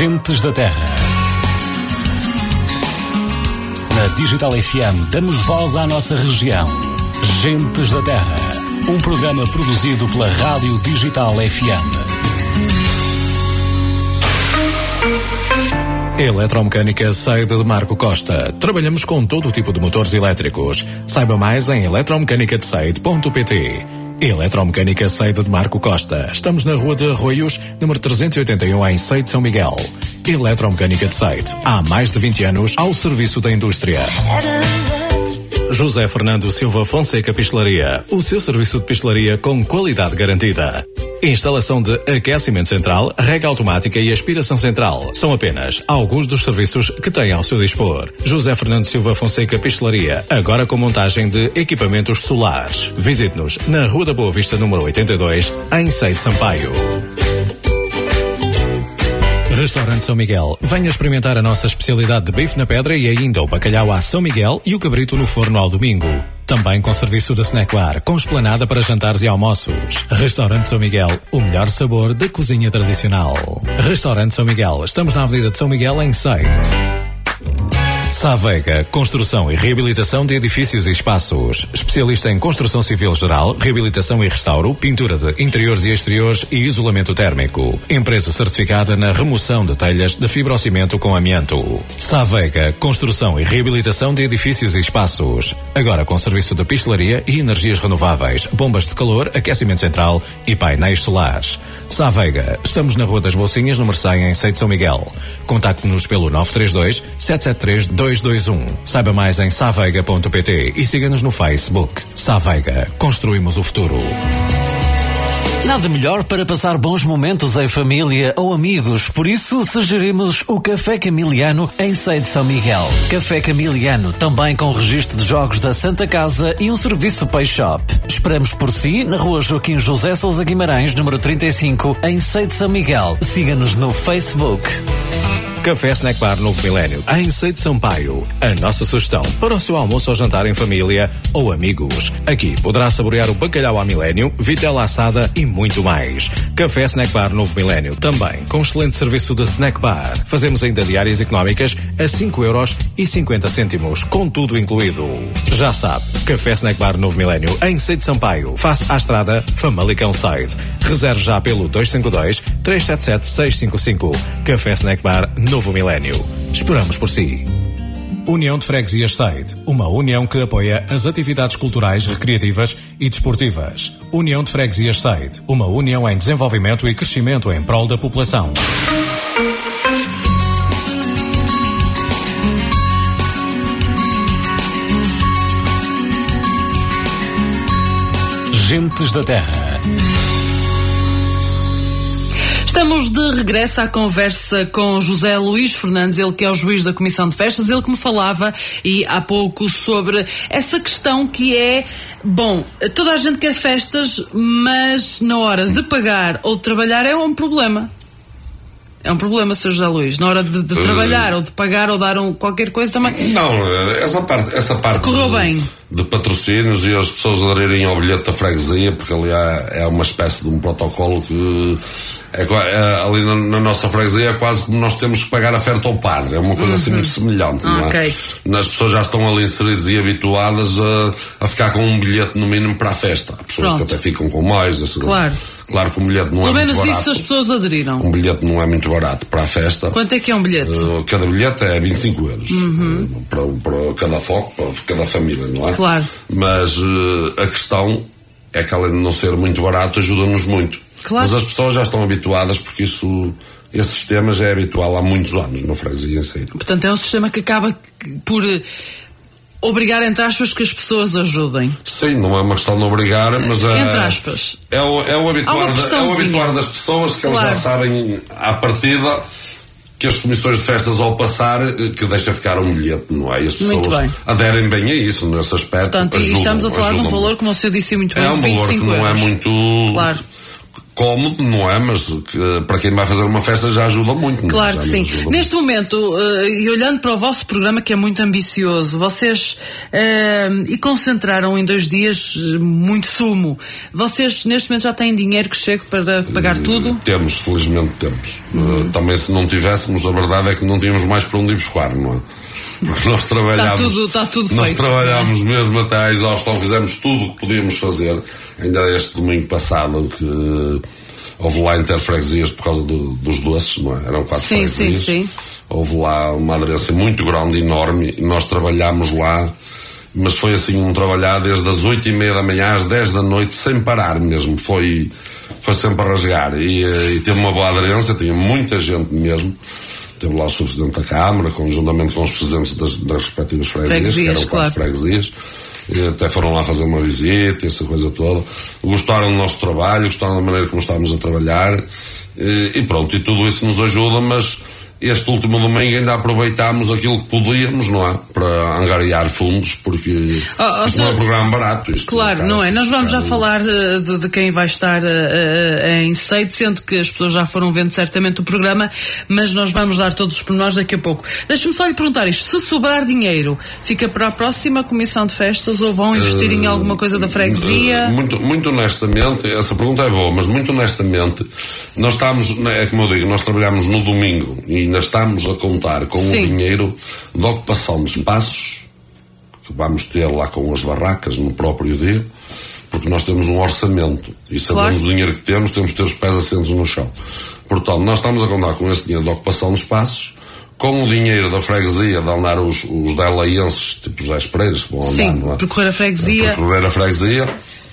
Gentes da Terra. Na Digital FM damos voz à nossa região. Gentes da Terra. Um programa produzido pela Rádio Digital FM. Eletromecânica Saída de Marco Costa. Trabalhamos com todo o tipo de motores elétricos. Saiba mais em eletromecanicadesaide.pt. Eletromecânica Saída de Marco Costa. Estamos na Rua de Arroios, número 381, em Seide São Miguel. Eletromecânica de Seide. Há mais de 20 anos ao serviço da indústria. José Fernando Silva Fonseca Pistelaria. O seu serviço de pistelaria com qualidade garantida. Instalação de aquecimento central, rega automática e aspiração central são apenas alguns dos serviços que tem ao seu dispor. José Fernando Silva Fonseca Pistelaria, agora com montagem de equipamentos solares. Visite-nos na Rua da Boa Vista, número 82, em Seide Sampaio. Restaurante São Miguel. Venha experimentar a nossa especialidade de bife na pedra e ainda o bacalhau à São Miguel e o cabrito no forno ao domingo. Também com serviço de snack bar, com esplanada para jantares e almoços. Restaurante São Miguel, o melhor sabor da cozinha tradicional. Restaurante São Miguel, estamos na Avenida de São Miguel, em Seide. Savega, construção e reabilitação de edifícios e espaços. Especialista em construção civil geral, reabilitação e restauro, pintura de interiores e exteriores e isolamento térmico. Empresa certificada na remoção de telhas de fibrocimento com amianto. Savega, construção e reabilitação de edifícios e espaços. Agora com serviço de pistelaria e energias renováveis, bombas de calor, aquecimento central e painéis solares. Savega, estamos na Rua das Bolsinhas, número 100, em Seito São Miguel. Contacte-nos pelo 932 773 221. Saiba mais em saveiga.pt e siga-nos no Facebook. Saveiga, construímos o futuro. Nada melhor para passar bons momentos em família ou amigos, por isso sugerimos o Café Camiliano em Seide São Miguel. Café Camiliano, também com registro de jogos da Santa Casa e um serviço Pay Shop. Esperamos por si na rua Joaquim José Sousa Guimarães, número 35, em Seide São Miguel. Siga-nos no Facebook. Café Snack Bar Novo Milénio, em Seide Sampaio. A nossa sugestão para o seu almoço ou jantar em família ou amigos. Aqui poderá saborear o bacalhau à milênio, vitela assada e muito mais. Café Snack Bar Novo Milénio, também com excelente serviço de snack bar. Fazemos ainda diárias económicas a 5 euros e 50 cêntimos, com tudo incluído. Já sabe, Café Snack Bar Novo Milénio, em Seide Sampaio, face à estrada Famalicão Side. Reserve já pelo 252 377 655. Café Snack Bar Novo Milénio. Esperamos por si. União de Freguesias Side, uma união que apoia as atividades culturais, recreativas e desportivas. União de Freguesias Side, uma união em desenvolvimento e crescimento em prol da população. Gentes da Terra. Estamos de regresso à conversa com José Luís Fernandes, ele que é o juiz da Comissão de Festas, ele que me falava e há pouco sobre essa questão que é, bom, toda a gente quer festas, mas na hora de pagar ou de trabalhar é um problema. É um problema, Sr. José Luís. Na hora de, de trabalhar ou de pagar ou dar um, qualquer coisa também. Não, essa parte, essa parte Correu de, bem. de patrocínios e as pessoas aderirem ao bilhete da freguesia, porque ali há, é uma espécie de um protocolo que é, é ali na, na nossa freguesia é quase como nós temos que pagar a oferta ao padre, é uma coisa assim Uhum. muito semelhante, não Ok. é? As pessoas já estão ali inseridas e habituadas a, a ficar com um bilhete no mínimo para a festa. Há pessoas Pronto. que até ficam com mais. assim. Claro. Claro que o bilhete não Pelo é menos muito isso barato. as pessoas aderiram. Um bilhete não é muito barato para a festa. Quanto é que é um bilhete? Uh, cada bilhete é 25 euros Uhum. uh, para, para cada foco, para cada família, não é? Claro. Mas uh, a questão é que além de não ser muito barato, ajuda-nos muito. Claro. Mas as pessoas já estão habituadas porque isso, esse sistema já é habitual há muitos anos no freguesia em si. Portanto, é um sistema que acaba por eh, obrigar, entre aspas, que as pessoas ajudem. Sim, não é uma questão de obrigar, mas é, Entre aspas. é, o, é, o habituar da- é o habituar das pessoas que elas já Claro. sabem à partida que as comissões de festas ao passar eh, que deixa ficar um bilhete, não é? E as pessoas bem. aderem bem a isso nesse aspecto. Portanto, e ajudam, estamos a falar de um valor, como o senhor disse muito bem, É um valor que 25 não é euros. muito Claro. Cómodo, não é? Mas que, para quem vai fazer uma festa já ajuda muito. é? Claro que sim. Neste momento, eh, e olhando para o vosso programa que é muito ambicioso, vocês eh, e concentraram em dois dias eh, muito sumo. Vocês neste momento já têm dinheiro que chegue para pagar tudo? Temos, felizmente temos. Uh, também se não tivéssemos, a verdade é que não tínhamos mais para onde ir buscar, não é? Porque nós trabalhámos. Está tudo- está tudo nós feito, trabalhámos mesmo até à exaustão, fizemos tudo o que podíamos fazer. Ainda este domingo passado que houve lá interfreguesias por causa do- dos doces, não é? Eram quatro Sim, sim, freguesias. sim. Houve lá uma aderência muito grande, enorme, e nós trabalhámos lá. Mas foi assim um trabalhar desde as oito e meia da manhã às 10 da noite, sem parar mesmo. Foi, foi sempre a rasgar. E, eh, e teve uma boa aderência, tinha muita gente mesmo. Teve lá o subpresidente da Câmara, conjuntamente com os presidentes das, das respectivas freguesias, que Freguesias, eram quatro claro. freguesias. E até foram lá fazer uma visita, essa coisa toda. Gostaram do nosso trabalho, gostaram da maneira como estávamos a trabalhar. E, e pronto, e tudo isso nos ajuda, mas este último domingo ainda aproveitámos aquilo que podíamos, não é? Para angariar fundos, porque Oh, oh, isto não é um programa barato. Isto Claro, não é? Nós vamos já falar eh, de, de quem vai estar eh, em sede, sendo que as pessoas já foram vendo certamente o programa, mas nós vamos dar todos os pormenores daqui a pouco. Deixe-me só lhe perguntar isto: se sobrar dinheiro, fica para a próxima comissão de festas ou vão investir em alguma coisa da freguesia? Muito, muito honestamente, essa pergunta é boa, mas muito honestamente, nós estamos, é como eu digo, nós trabalhamos no domingo e ainda estamos a contar com Sim. o dinheiro da ocupação de espaços que vamos ter lá com as barracas no próprio dia, porque nós temos um orçamento e sabemos Claro. o dinheiro que temos, temos de ter os pés assentos no chão. Portanto, nós estamos a contar com esse dinheiro da ocupação de espaços, com o dinheiro da freguesia de andar os, os delaienses, tipo os Espereiros, que vão andar, Sim, não é? percorrer a freguesia. Percorrer a freguesia.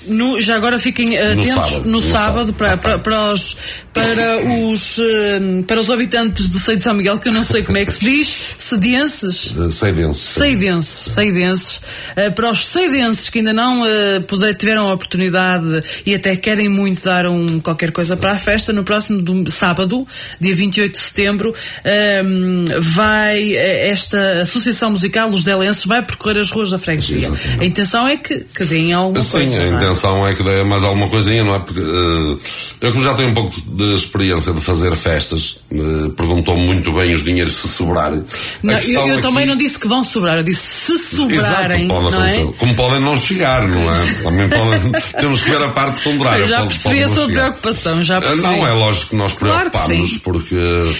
No- já agora fiquem atentos sábado, no, sábado, sábado. para, para, para os, para, os, eh, para os habitantes de Seio de São Miguel, que eu não sei como é que se diz, sedienses. Uh, Seidense. Seidenses, seidenses. Eh, para os seidenses que ainda não eh, puder- tiveram a oportunidade e até querem muito dar um, qualquer coisa para a festa, no próximo sábado, dia 28 de setembro, ehm, vai eh, esta Associação Musical, os Delenses, vai percorrer as ruas da freguesia. Exatamente. A intenção é que, que deem alguma Sim, coisa. Não é? é que dê mais alguma coisinha, não é? Porque eh, eu como já tenho um pouco de experiência de fazer festas, eh, perguntou muito bem os dinheiros se sobrarem. Não, eu eu aqui- também não disse que vão sobrar, eu disse se sobrarem, Exato, pode não é? Como podem não chegar, não é? Também podem. Temos que ver a parte contrária. Eu já pode- percebi pode a sua preocupação, já Ah, percebi. Não, é lógico que nós Claro preocupamos sim. porque.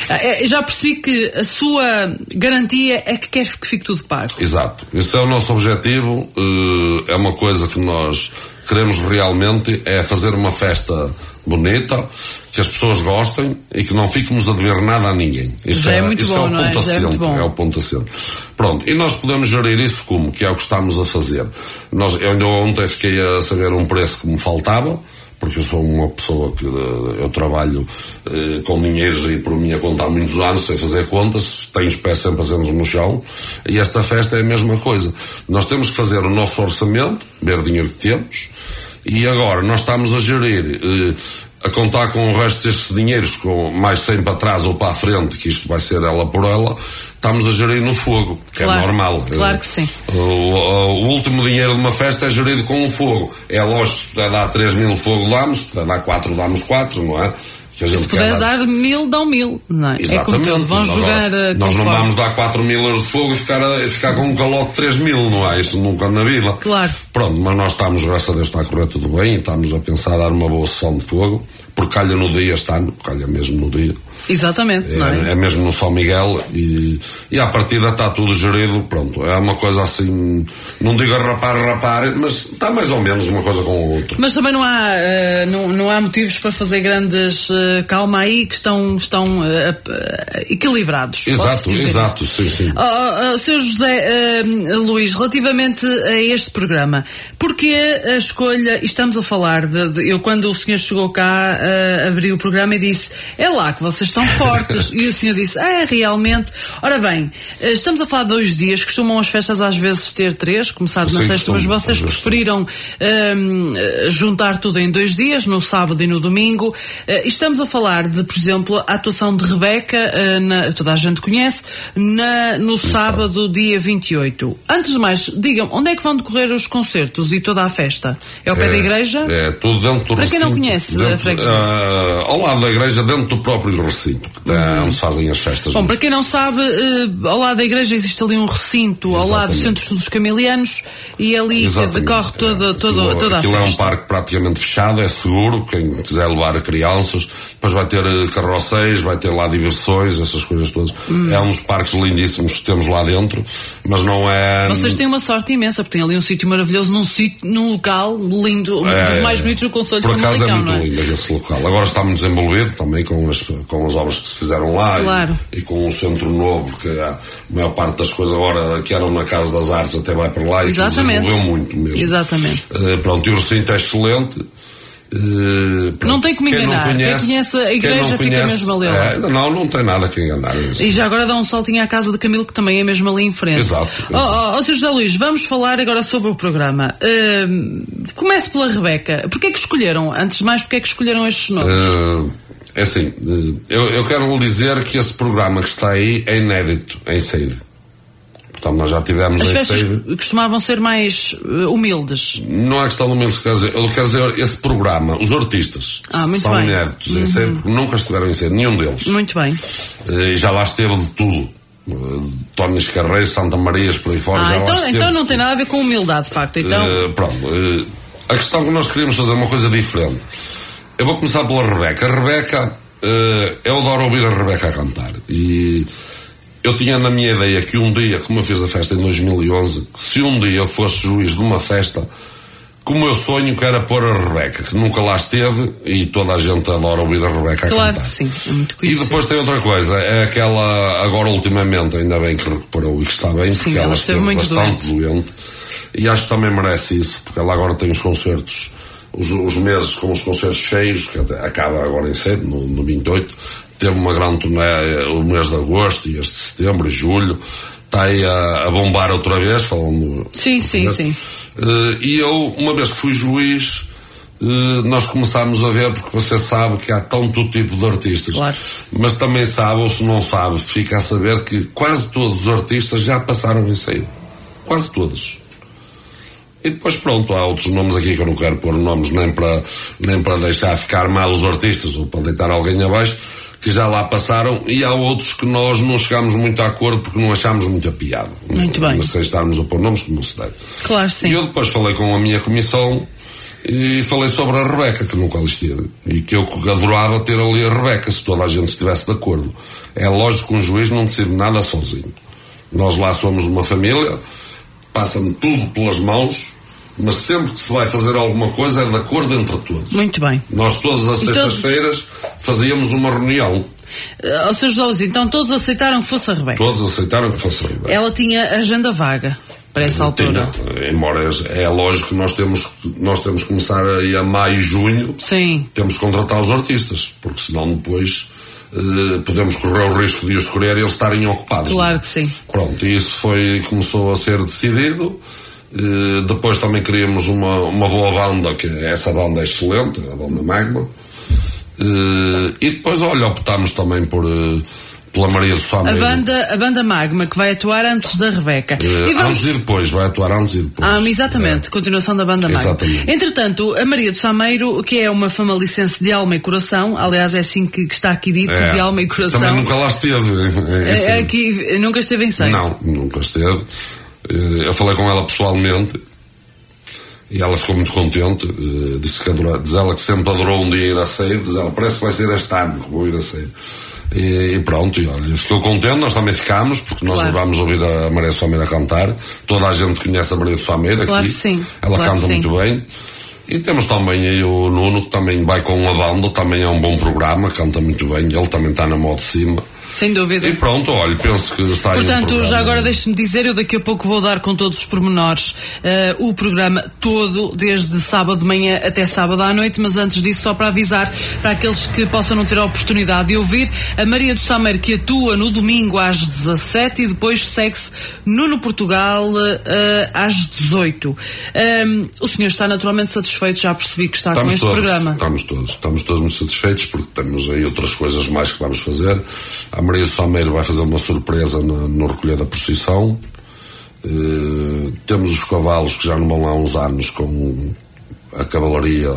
É, Já percebi que a sua garantia é que quer que fique tudo pago. Exato. Esse é o nosso objetivo. eh, É uma coisa que nós queremos realmente é fazer uma festa bonita, que as pessoas gostem e que não fiquemos a dever nada a ninguém. Isso Já é muito isso bom, é o não é? ponto Já é assente. bom. É o ponto assente. Pronto. E nós podemos gerir isso como? Que é o que estamos a fazer. Nós, eu ainda ontem fiquei a saber um preço que me faltava porque eu sou uma pessoa que eh, eu trabalho eh, com dinheiros e por minha conta há muitos anos, sei fazer contas, tenho os pés sempre azentos no chão, e esta festa é a mesma coisa. Nós temos que fazer o nosso orçamento, ver o dinheiro que temos, e agora nós estamos a gerir, eh, a contar com o resto destes dinheiros, com mais 100 para trás ou para a frente, que isto vai ser ela por ela, estamos a gerir no fogo, que Claro, é normal. claro que sim. O, o- último dinheiro de uma festa é gerido com o fogo. É lógico se puder dar 3 mil fogo, damos, se puder dar 4, damos 4, não é? A Se quer puder dar mil, dão mil, não é? É Exatamente. tudo, vão Nós jogar agora- eh, Nós não conforme. vamos dar 4 mil euros de fogo e ficar, a- ficar com um calote de 3 mil, não é? Isso nunca na vida. Claro. Pronto, mas nós estamos, graças a Deus, está a correr tudo bem e estamos a pensar dar uma boa sessão de fogo, porque calha no dia este ano, calha mesmo no dia. Exatamente, é? É, é mesmo no São Miguel e, e à partida está tudo gerido, pronto, é uma coisa assim, não digo a rapar, rapar, mas está mais ou menos uma coisa com a outra. Mas também não há, eh, não, não há motivos para fazer grandes. eh, calma aí, que estão, estão eh, equilibrados. Exato, exato, isso. sim, sim. Oh, oh, oh, Sr. José Luís, relativamente a este programa, porque a escolha, e estamos a falar de, de- eu quando o senhor chegou cá, abri o programa e disse, é lá que vocês estão fortes, e o senhor disse, é realmente, ora bem, eh, estamos a falar de dois dias, costumam as festas às vezes ter três, começar na sexta, mas vocês preferiram hum, eh, juntar tudo em dois dias, no sábado e no domingo. E estamos a falar de, por exemplo, a atuação de Rebeca, eh, na- toda a gente conhece, na- no sábado, dia 28. Antes de mais, digam, onde é que vão decorrer os concertos e toda a festa? É ao pé da igreja? É, tudo dentro do Para quem não recinto, conhece dentro- a freguesia. ah, ao lado da igreja, dentro do próprio recinto, que tem, onde se fazem as festas. Bom, para quem não sabe, eh, ao lado da igreja existe ali um recinto, ao lado do Exatamente. Centro dos Camilianos, e ali Exatamente. decorre toda, toda, Aquilo, toda a aquilo é um festa. parque praticamente fechado, é seguro, quem quiser levar crianças, depois vai ter eh, carroceiros, vai ter lá diversões, essas coisas todas. Hum. É um dos parques lindíssimos que temos lá dentro, mas não é. Vocês têm uma sorte imensa, porque têm ali um sítio maravilhoso, num, sítio, num local lindo, um É, dos mais bonitos do Conselho Por de acaso é muito é? lindo esse local. Agora está muito desenvolvido também com as, com as obras que se fizeram lá e- Claro. e, com o centro novo, que a maior parte das coisas agora que eram na Casa das Artes até vai para lá e Exatamente. desenvolveu muito mesmo. Exatamente. Eh, pronto, e o recinto é excelente. Eh, pronto. Não tem que me Quem não enganar. Quem conhece a igreja fica conhece- mesmo ali lado. É, não, não tem nada que enganar. E já agora dá um saltinho à casa de Camilo, que também é mesmo ali em frente. Exato, Oh, oh, oh, Sr. José Luís, vamos falar agora sobre o programa. Hum, comece pela Rebeca. Porquê é que escolheram, antes de mais, porquê é que escolheram estes nomes? Eh, é assim, eh, eu, eu quero lhe dizer que esse programa que está aí é inédito em Seide. Portanto, nós já tivemos As em Seide. costumavam ser mais eh, humildes. Não é questão do mesmo quer dizer, eu quero dizer esse programa, os artistas Ah, são bem. inéditos em Uhum. Seide porque nunca estiveram em Seide, nenhum deles. Muito bem. Eh, E já lá esteve de tudo. Tónis Carreiros, Santa Marias, por aí fora, Ah, então, então não tem nada a ver com humildade, de facto. Então, Eh, pronto, eh, a questão que nós queríamos fazer é uma coisa diferente. Eu vou começar pela Rebeca. A Rebeca, eh, eu adoro ouvir a Rebeca a cantar. E eu tinha na minha ideia que um dia, como eu fiz a festa em 2011, que se um dia eu fosse juiz de uma festa, que o meu sonho que era pôr a Rebeca, que nunca lá esteve e toda a gente adora ouvir a Rebeca a claro cantar. que sim. É muito E conhecido. depois tem outra coisa, é aquela, agora ultimamente, ainda bem que recuperou e que está bem, Sim, porque ela ela esteve esteve muito bastante doente. E acho que também merece isso, porque ela agora tem os concertos, os, os meses com os concertos cheios, que acaba agora em cedo, no, no 28. Teve uma grande turnê eh, o mês de agosto e este de setembro e julho. Está aí a, a bombar outra vez, falando. Sim, sim, sim. Eh, e eu, uma vez que fui juiz, eh, nós começámos a ver, porque você sabe que há tanto tipo de artistas. Claro. Mas também sabe, ou se não sabe, fica a saber que quase todos os artistas já passaram em saída. Quase todos. E depois, pronto, há outros nomes aqui que eu não quero pôr nomes nem para, nem para deixar ficar mal os artistas ou para deitar alguém abaixo, que já lá passaram, e há outros que nós não chegámos muito a acordo porque não achámos muita piada. Muito bem. Mas sem estarmos a pôr nomes que não se deve. Claro, sim. E eu depois falei com a minha comissão e falei sobre a Rebeca, que nunca ali esteve. E que eu adorava ter ali a Rebeca, se toda a gente estivesse de acordo. É lógico que um juiz não decide nada sozinho. Nós lá somos uma família, passa-me tudo pelas mãos, mas sempre que se vai fazer alguma coisa é de acordo entre todos. Muito bem. Nós todas as E sextas-feiras fazíamos uma reunião. Uh, Ou seja, José Luís, então todos aceitaram que fosse a Rebeca. Todos aceitaram que fosse a Rebeca. Ela tinha agenda vaga para essa altura. Tinha, embora é lógico que nós temos, nós temos que começar aí a maio, junho, Sim. temos que contratar os artistas, porque senão depois eh, podemos correr o risco de os escolher e eles estarem ocupados. Claro que sim. Pronto, e isso foi, começou a ser decidido. Eh, depois também queríamos uma, uma boa banda, que essa banda é excelente, a banda Magma. Eh, e depois, olha, optámos também por, eh, pela Maria do A Sameiro. banda, a banda Magma que vai atuar antes da Rebeca. E vamos Antes e depois, vai atuar antes e depois. Ah, exatamente, continuação da banda Magma. Exatamente. Entretanto, a Maria do Sameiro, que é uma famalicense de alma e coração, aliás, é assim que, que está aqui dito, É. de alma e coração. Também nunca lá esteve. é- é É, assim. aqui nunca esteve em seio. Não, nunca esteve. Eh, Eu falei com ela pessoalmente e ela ficou muito contente. eh, Disse que adora, diz ela que sempre adorou um dia ir a ceia. Diz ela, parece que vai ser este ano que vou ir a ceia. E, e pronto, e olha, ficou contente, nós também ficámos, porque nós Claro. levámos a ouvir a Maria Someira a cantar. Toda a gente conhece a Maria Someira Claro aqui. sim, Ela claro canta que sim. muito bem. E temos também aí o Nuno, que também vai com uma banda, também é um bom programa, canta muito bem. Ele também está na moda de cima. Sem dúvida. E pronto, olha, penso que está aí um Portanto, já agora deixe-me dizer, eu daqui a pouco vou dar com todos os pormenores eh, o programa todo, desde sábado de manhã até sábado à noite, mas antes disso, só para avisar para aqueles que possam não ter a oportunidade de ouvir, a Maria do Sameiro que atua no domingo às 17 e depois segue-se Nuno Portugal eh, às 18. Ehm, o senhor está naturalmente satisfeito, já percebi que está com este todos, programa. Estamos todos, estamos todos muito satisfeitos porque temos aí outras coisas mais que vamos fazer. A Maria Salmeiro vai fazer uma surpresa no, no recolher da procissão. Eh, temos os cavalos que já não vão lá há uns anos com a cavalaria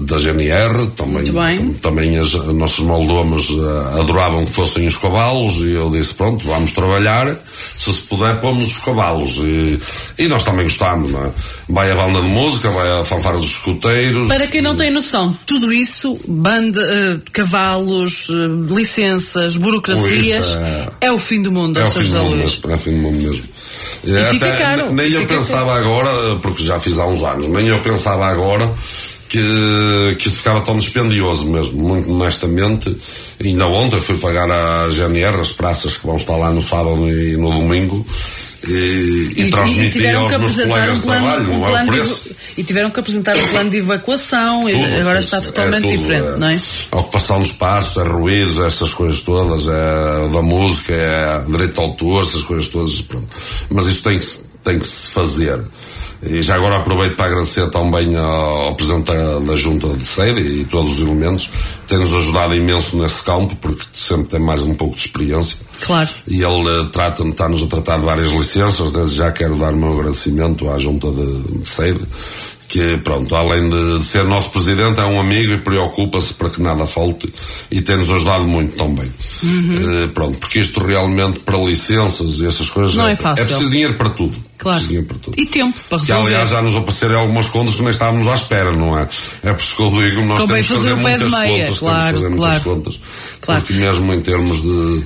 da, GNR, também, também as, as nossas moldomos eh, adoravam que fossem os cavalos e eu disse, pronto, vamos trabalhar, se se puder pomos os cavalos e, e nós também gostamos, não é? Vai a banda de música, vai a fanfara dos escuteiros. Para quem não tem noção, tudo isso, banda, eh, cavalos, eh, licenças, burocracias, isso é... o fim do mundo, É o fim do mundo mesmo, é o fim do mundo mesmo. E É, fica até- caro, Nem eu fica pensava agora, porque já fiz há uns anos, nem eu pensava agora que, que isso ficava tão dispendioso mesmo, muito honestamente. Ainda ontem fui pagar à GNR as praças que vão estar lá no sábado e no domingo e, e, transmiti tiveram aos meus colegas um de plano, trabalho, um não é o plano de, preço. e tiveram que apresentar um plano de evacuação, e Tudo, agora isso, está totalmente é tudo, diferente, é. não é? A ocupação dos espaços, é ruídos, essas coisas todas, é da música, é direito de autor, essas coisas todas, pronto. Mas isto tem que, tem que se fazer. E já agora aproveito para agradecer também ao, Presidente da, Junta de Sede e todos os elementos, que tem-nos ajudado imenso nesse campo, porque sempre tem mais um pouco de experiência. Claro. E ele eh, trata está-nos a tratar de várias licenças, desde já quero dar o meu agradecimento à Junta de, de Sede, que pronto, além de, ser nosso presidente, é um amigo e preocupa-se para que nada falte e tem-nos ajudado muito também. Uhum. Eh, pronto, porque isto realmente para licenças e essas coisas Não é fácil. É preciso dinheiro para tudo. Claro. É preciso dinheiro para tudo. E tempo para Que resolver. aliás já nos apareceram algumas contas que nem estávamos à espera, não é? É por isso que eu digo, nós Convém temos que fazer muitas meia, contas, claro, temos que fazer claro. muitas contas. Claro. Porque mesmo em termos de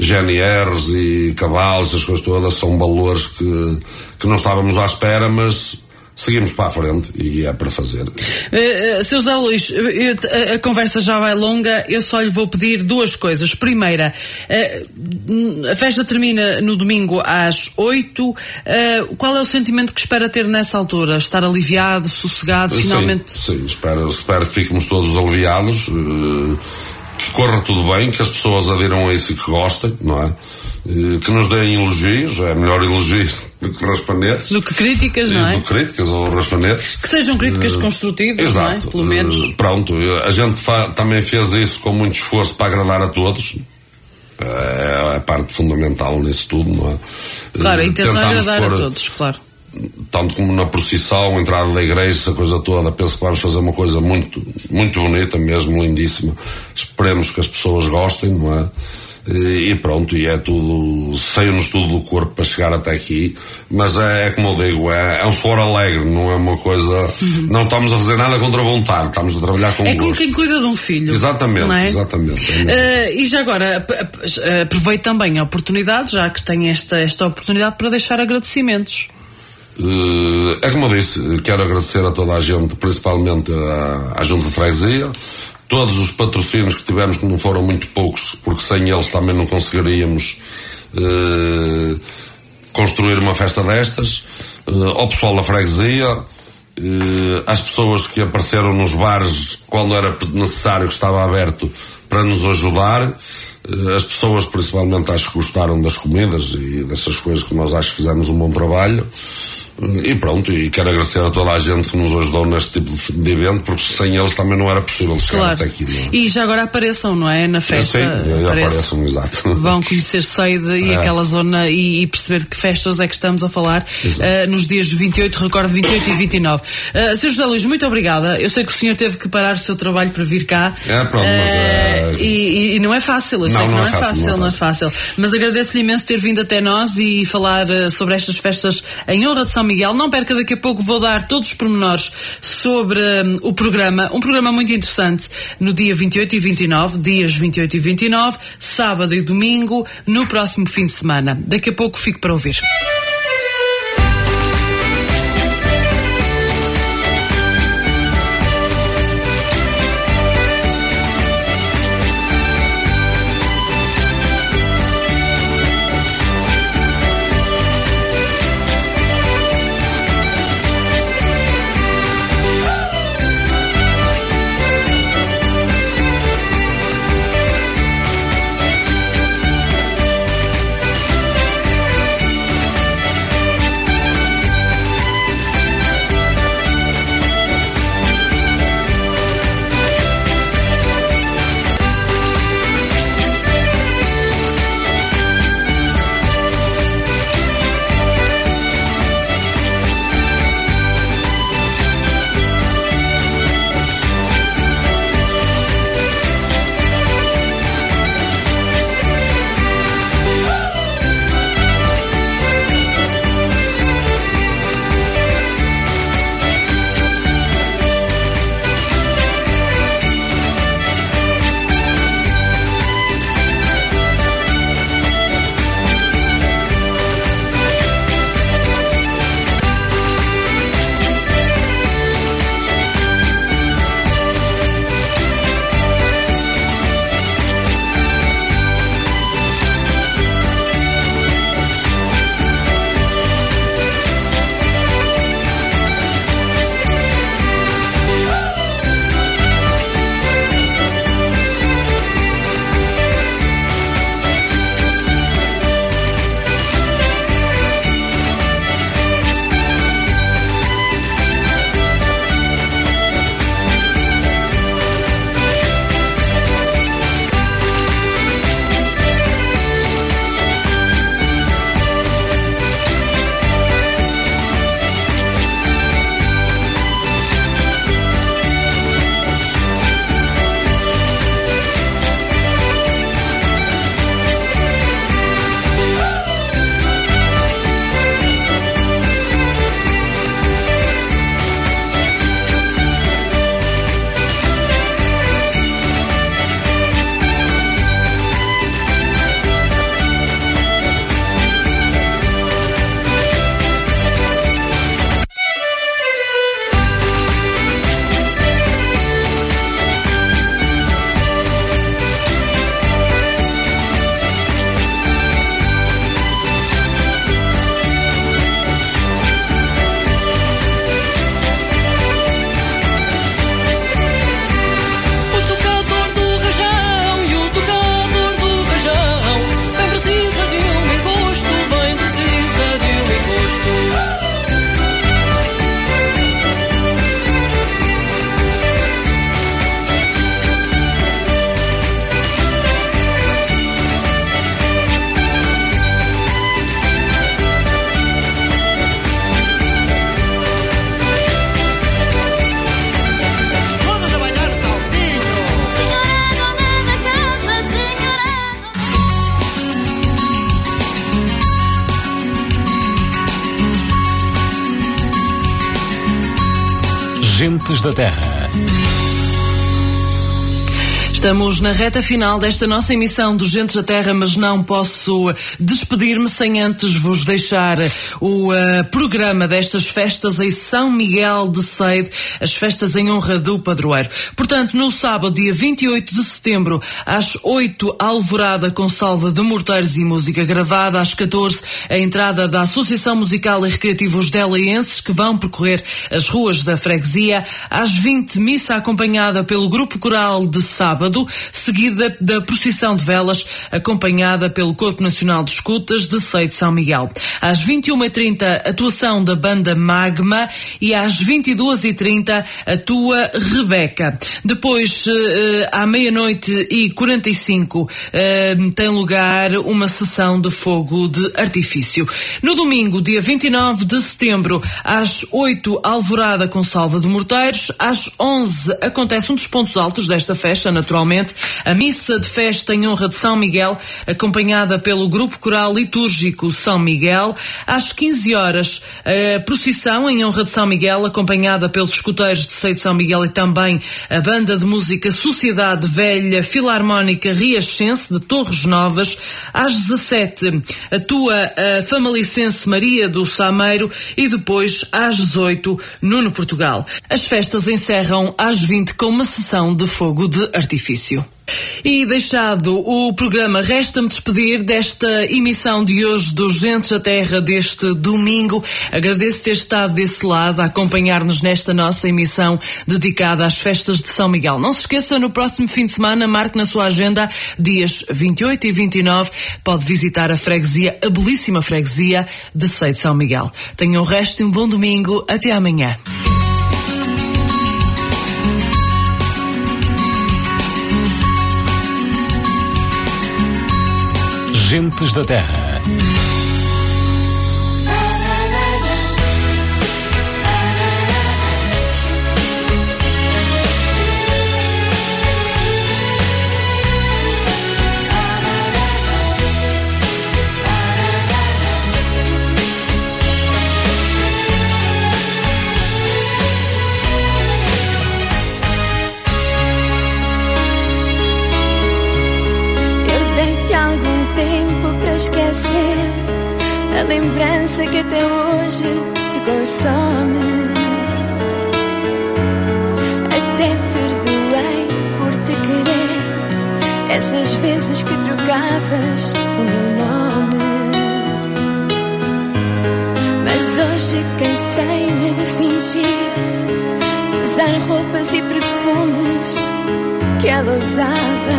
GNRs e cavalos, essas coisas todas, são valores que, que não estávamos à espera, mas seguimos para a frente e é para fazer. Uh, uh, Seu Zé Luís, eu- eu- a, a conversa já vai longa, eu só lhe vou pedir duas coisas. Primeira, a festa termina no domingo às 8. Uh, qual é o sentimento que espera ter nessa altura? Estar aliviado, sossegado, finalmente? Sim, sim espero, espero que fiquemos todos aliviados, eh, que corra tudo bem, que as pessoas adiram a isso e que gostem, não é? Eh, Que nos deem elogios, é melhor elogios do que raspanetes. Do que críticas, não é? Do que críticas ou raspanetes. Que sejam críticas Eh, construtivas, não é? Exato. Pelo menos. Eh, Pronto, a gente também fez isso com muito esforço para agradar a todos. É a parte fundamental nisso tudo, não é? Claro, a Eh, intenção é agradar a todos, claro. tanto como na procissão, entrada da igreja, essa coisa toda. Penso que vamos fazer uma coisa muito, muito bonita, mesmo lindíssima. Esperemos que as pessoas gostem, não é? E e pronto, e é tudo, saiu-nos tudo do corpo para chegar até aqui, mas é, é como eu digo, é, é um suor alegre, não é uma coisa, não estamos a fazer nada contra a vontade, estamos a trabalhar com É como gosto. quem cuida de um filho. Exatamente, é? exatamente. é. Eh, e já agora, ap- ap- aproveito também a oportunidade, já que tenho esta, esta oportunidade, para deixar agradecimentos. Eh, é como eu disse, quero agradecer a toda a gente, principalmente à, à Junta de Freguesia, todos os patrocínios que tivemos, que não foram muito poucos, porque sem eles também não conseguiríamos eh, construir uma festa destas, eh, ao pessoal da freguesia, eh, às pessoas que apareceram nos bares quando era necessário que estava aberto para nos ajudar, eh, as pessoas principalmente acho que gostaram das comidas e dessas coisas que nós acho que fizemos um bom trabalho. E pronto, e quero agradecer a toda a gente que nos ajudou neste tipo de evento, porque sem eles também não era possível chegar Claro. até aqui. Não é? E já agora apareçam, não é? Na festa. Sim, apareçam. apareçam, exato. Vão conhecer Seide e É. aquela zona e, e perceber de que festas é que estamos a falar eh, nos dias 28, recordo 28 e 29. Uh, Sr. José Luís, muito obrigada. Eu sei que o senhor teve que parar o seu trabalho para vir cá. É, pronto, mas, Eh, eh, e, e- e não é fácil, eu sei Não, que não, não é, é fácil, fácil, não é fácil. Mas agradeço-lhe imenso ter vindo até nós e falar eh, sobre estas festas em honra de São Miguel. Não perca, daqui a pouco vou dar todos os pormenores sobre hum, o programa. Um programa muito interessante no dia 28 e 29, dias 28 e 29, sábado e domingo, no próximo fim de semana. Daqui a pouco fico para ouvir. Gentes da Terra. Estamos na reta final desta nossa emissão do Gentes da Terra, mas não posso despedir-me sem antes vos deixar o uh, programa destas festas em São Miguel de Seide, as festas em honra do padroeiro. Portanto, no sábado, dia 28 de setembro, às 8, alvorada com salva de morteiros e música gravada, às 14, a entrada da Associação Musical e Recreativa Os Delaenses, que vão percorrer as ruas da freguesia, às 20, missa acompanhada pelo Grupo Coral de sábado, seguida da procissão de velas, acompanhada pelo Corpo Nacional de Escutas de Sei de São Miguel. Às 21h30, atuação da banda Magma e às 22h30, atua Rebeca. Depois, eh, à meia-noite e 45, eh, tem lugar uma sessão de fogo de artifício. No domingo, dia 29 de setembro, às 8, alvorada com salva de morteiros. Às 11, acontece um dos pontos altos desta festa, a missa de festa em honra de São Miguel, acompanhada pelo grupo coral litúrgico São Miguel. Às 15 horas, a procissão em honra de São Miguel, acompanhada pelos escuteiros de Sei de São Miguel e também a banda de música Sociedade Velha Filarmónica Riachense de Torres Novas. Às 17, atua a famalicense Maria do Sameiro e depois às 18, Nuno Portugal. As festas encerram às 20 com uma sessão de fogo de artifício. E deixado o programa, resta-me despedir desta emissão de hoje do Gentes da Terra deste domingo. Agradeço ter estado desse lado a acompanhar-nos nesta nossa emissão dedicada às festas de São Miguel. Não se esqueça, no próximo fim de semana, marque na sua agenda dias 28 e 29, pode visitar a freguesia, a belíssima freguesia de Sei de São Miguel. Tenham o resto e um bom domingo. Até amanhã. Gentes da Terra. O meu nome. Mas hoje cansei-me de fingir, de usar roupas e perfumes que ela usava.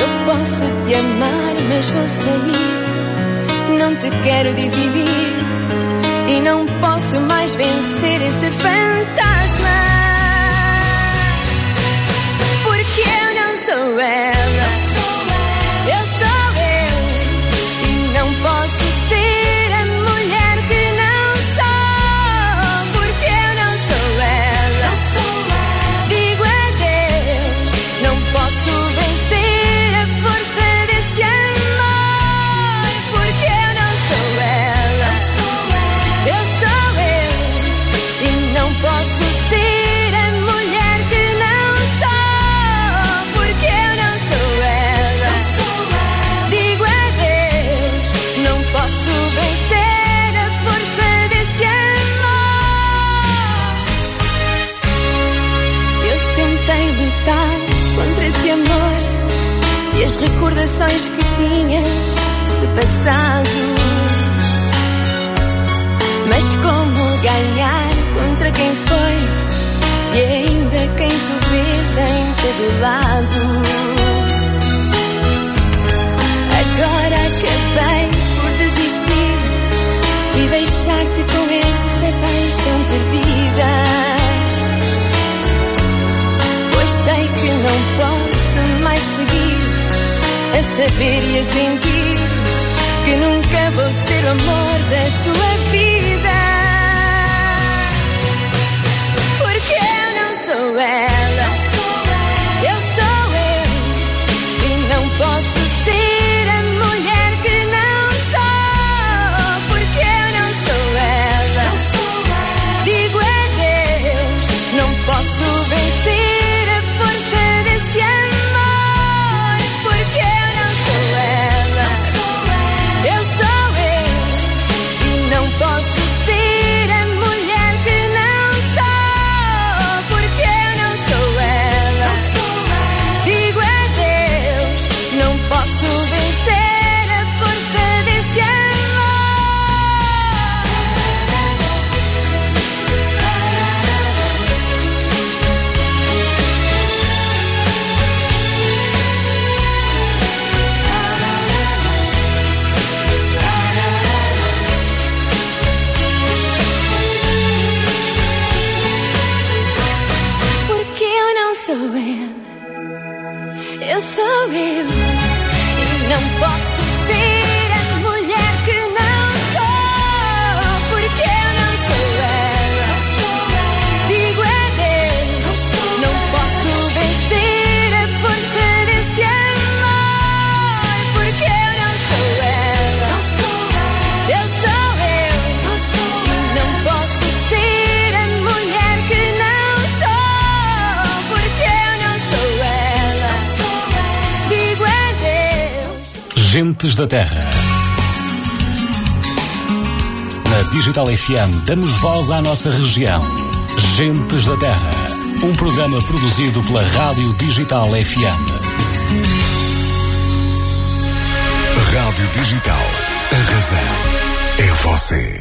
Eu posso te amar, mas vou sair. Não te quero dividir. E não posso mais vencer esse fantasma. Recordações que tinhas do passado. Mas como ganhar contra quem foi e ainda quem tu vês em todo lado? Agora acabei por desistir e deixar-te com essa paixão perdida. Pois sei que não posso mais seguir a saber e a sentir que nunca vou ser o amor da tua vida. Porque eu não sou ela. Gentes da Terra. Na Digital FM damos voz à nossa região. Gentes da Terra. Um programa produzido pela Rádio Digital FM. Rádio Digital. A razão é você.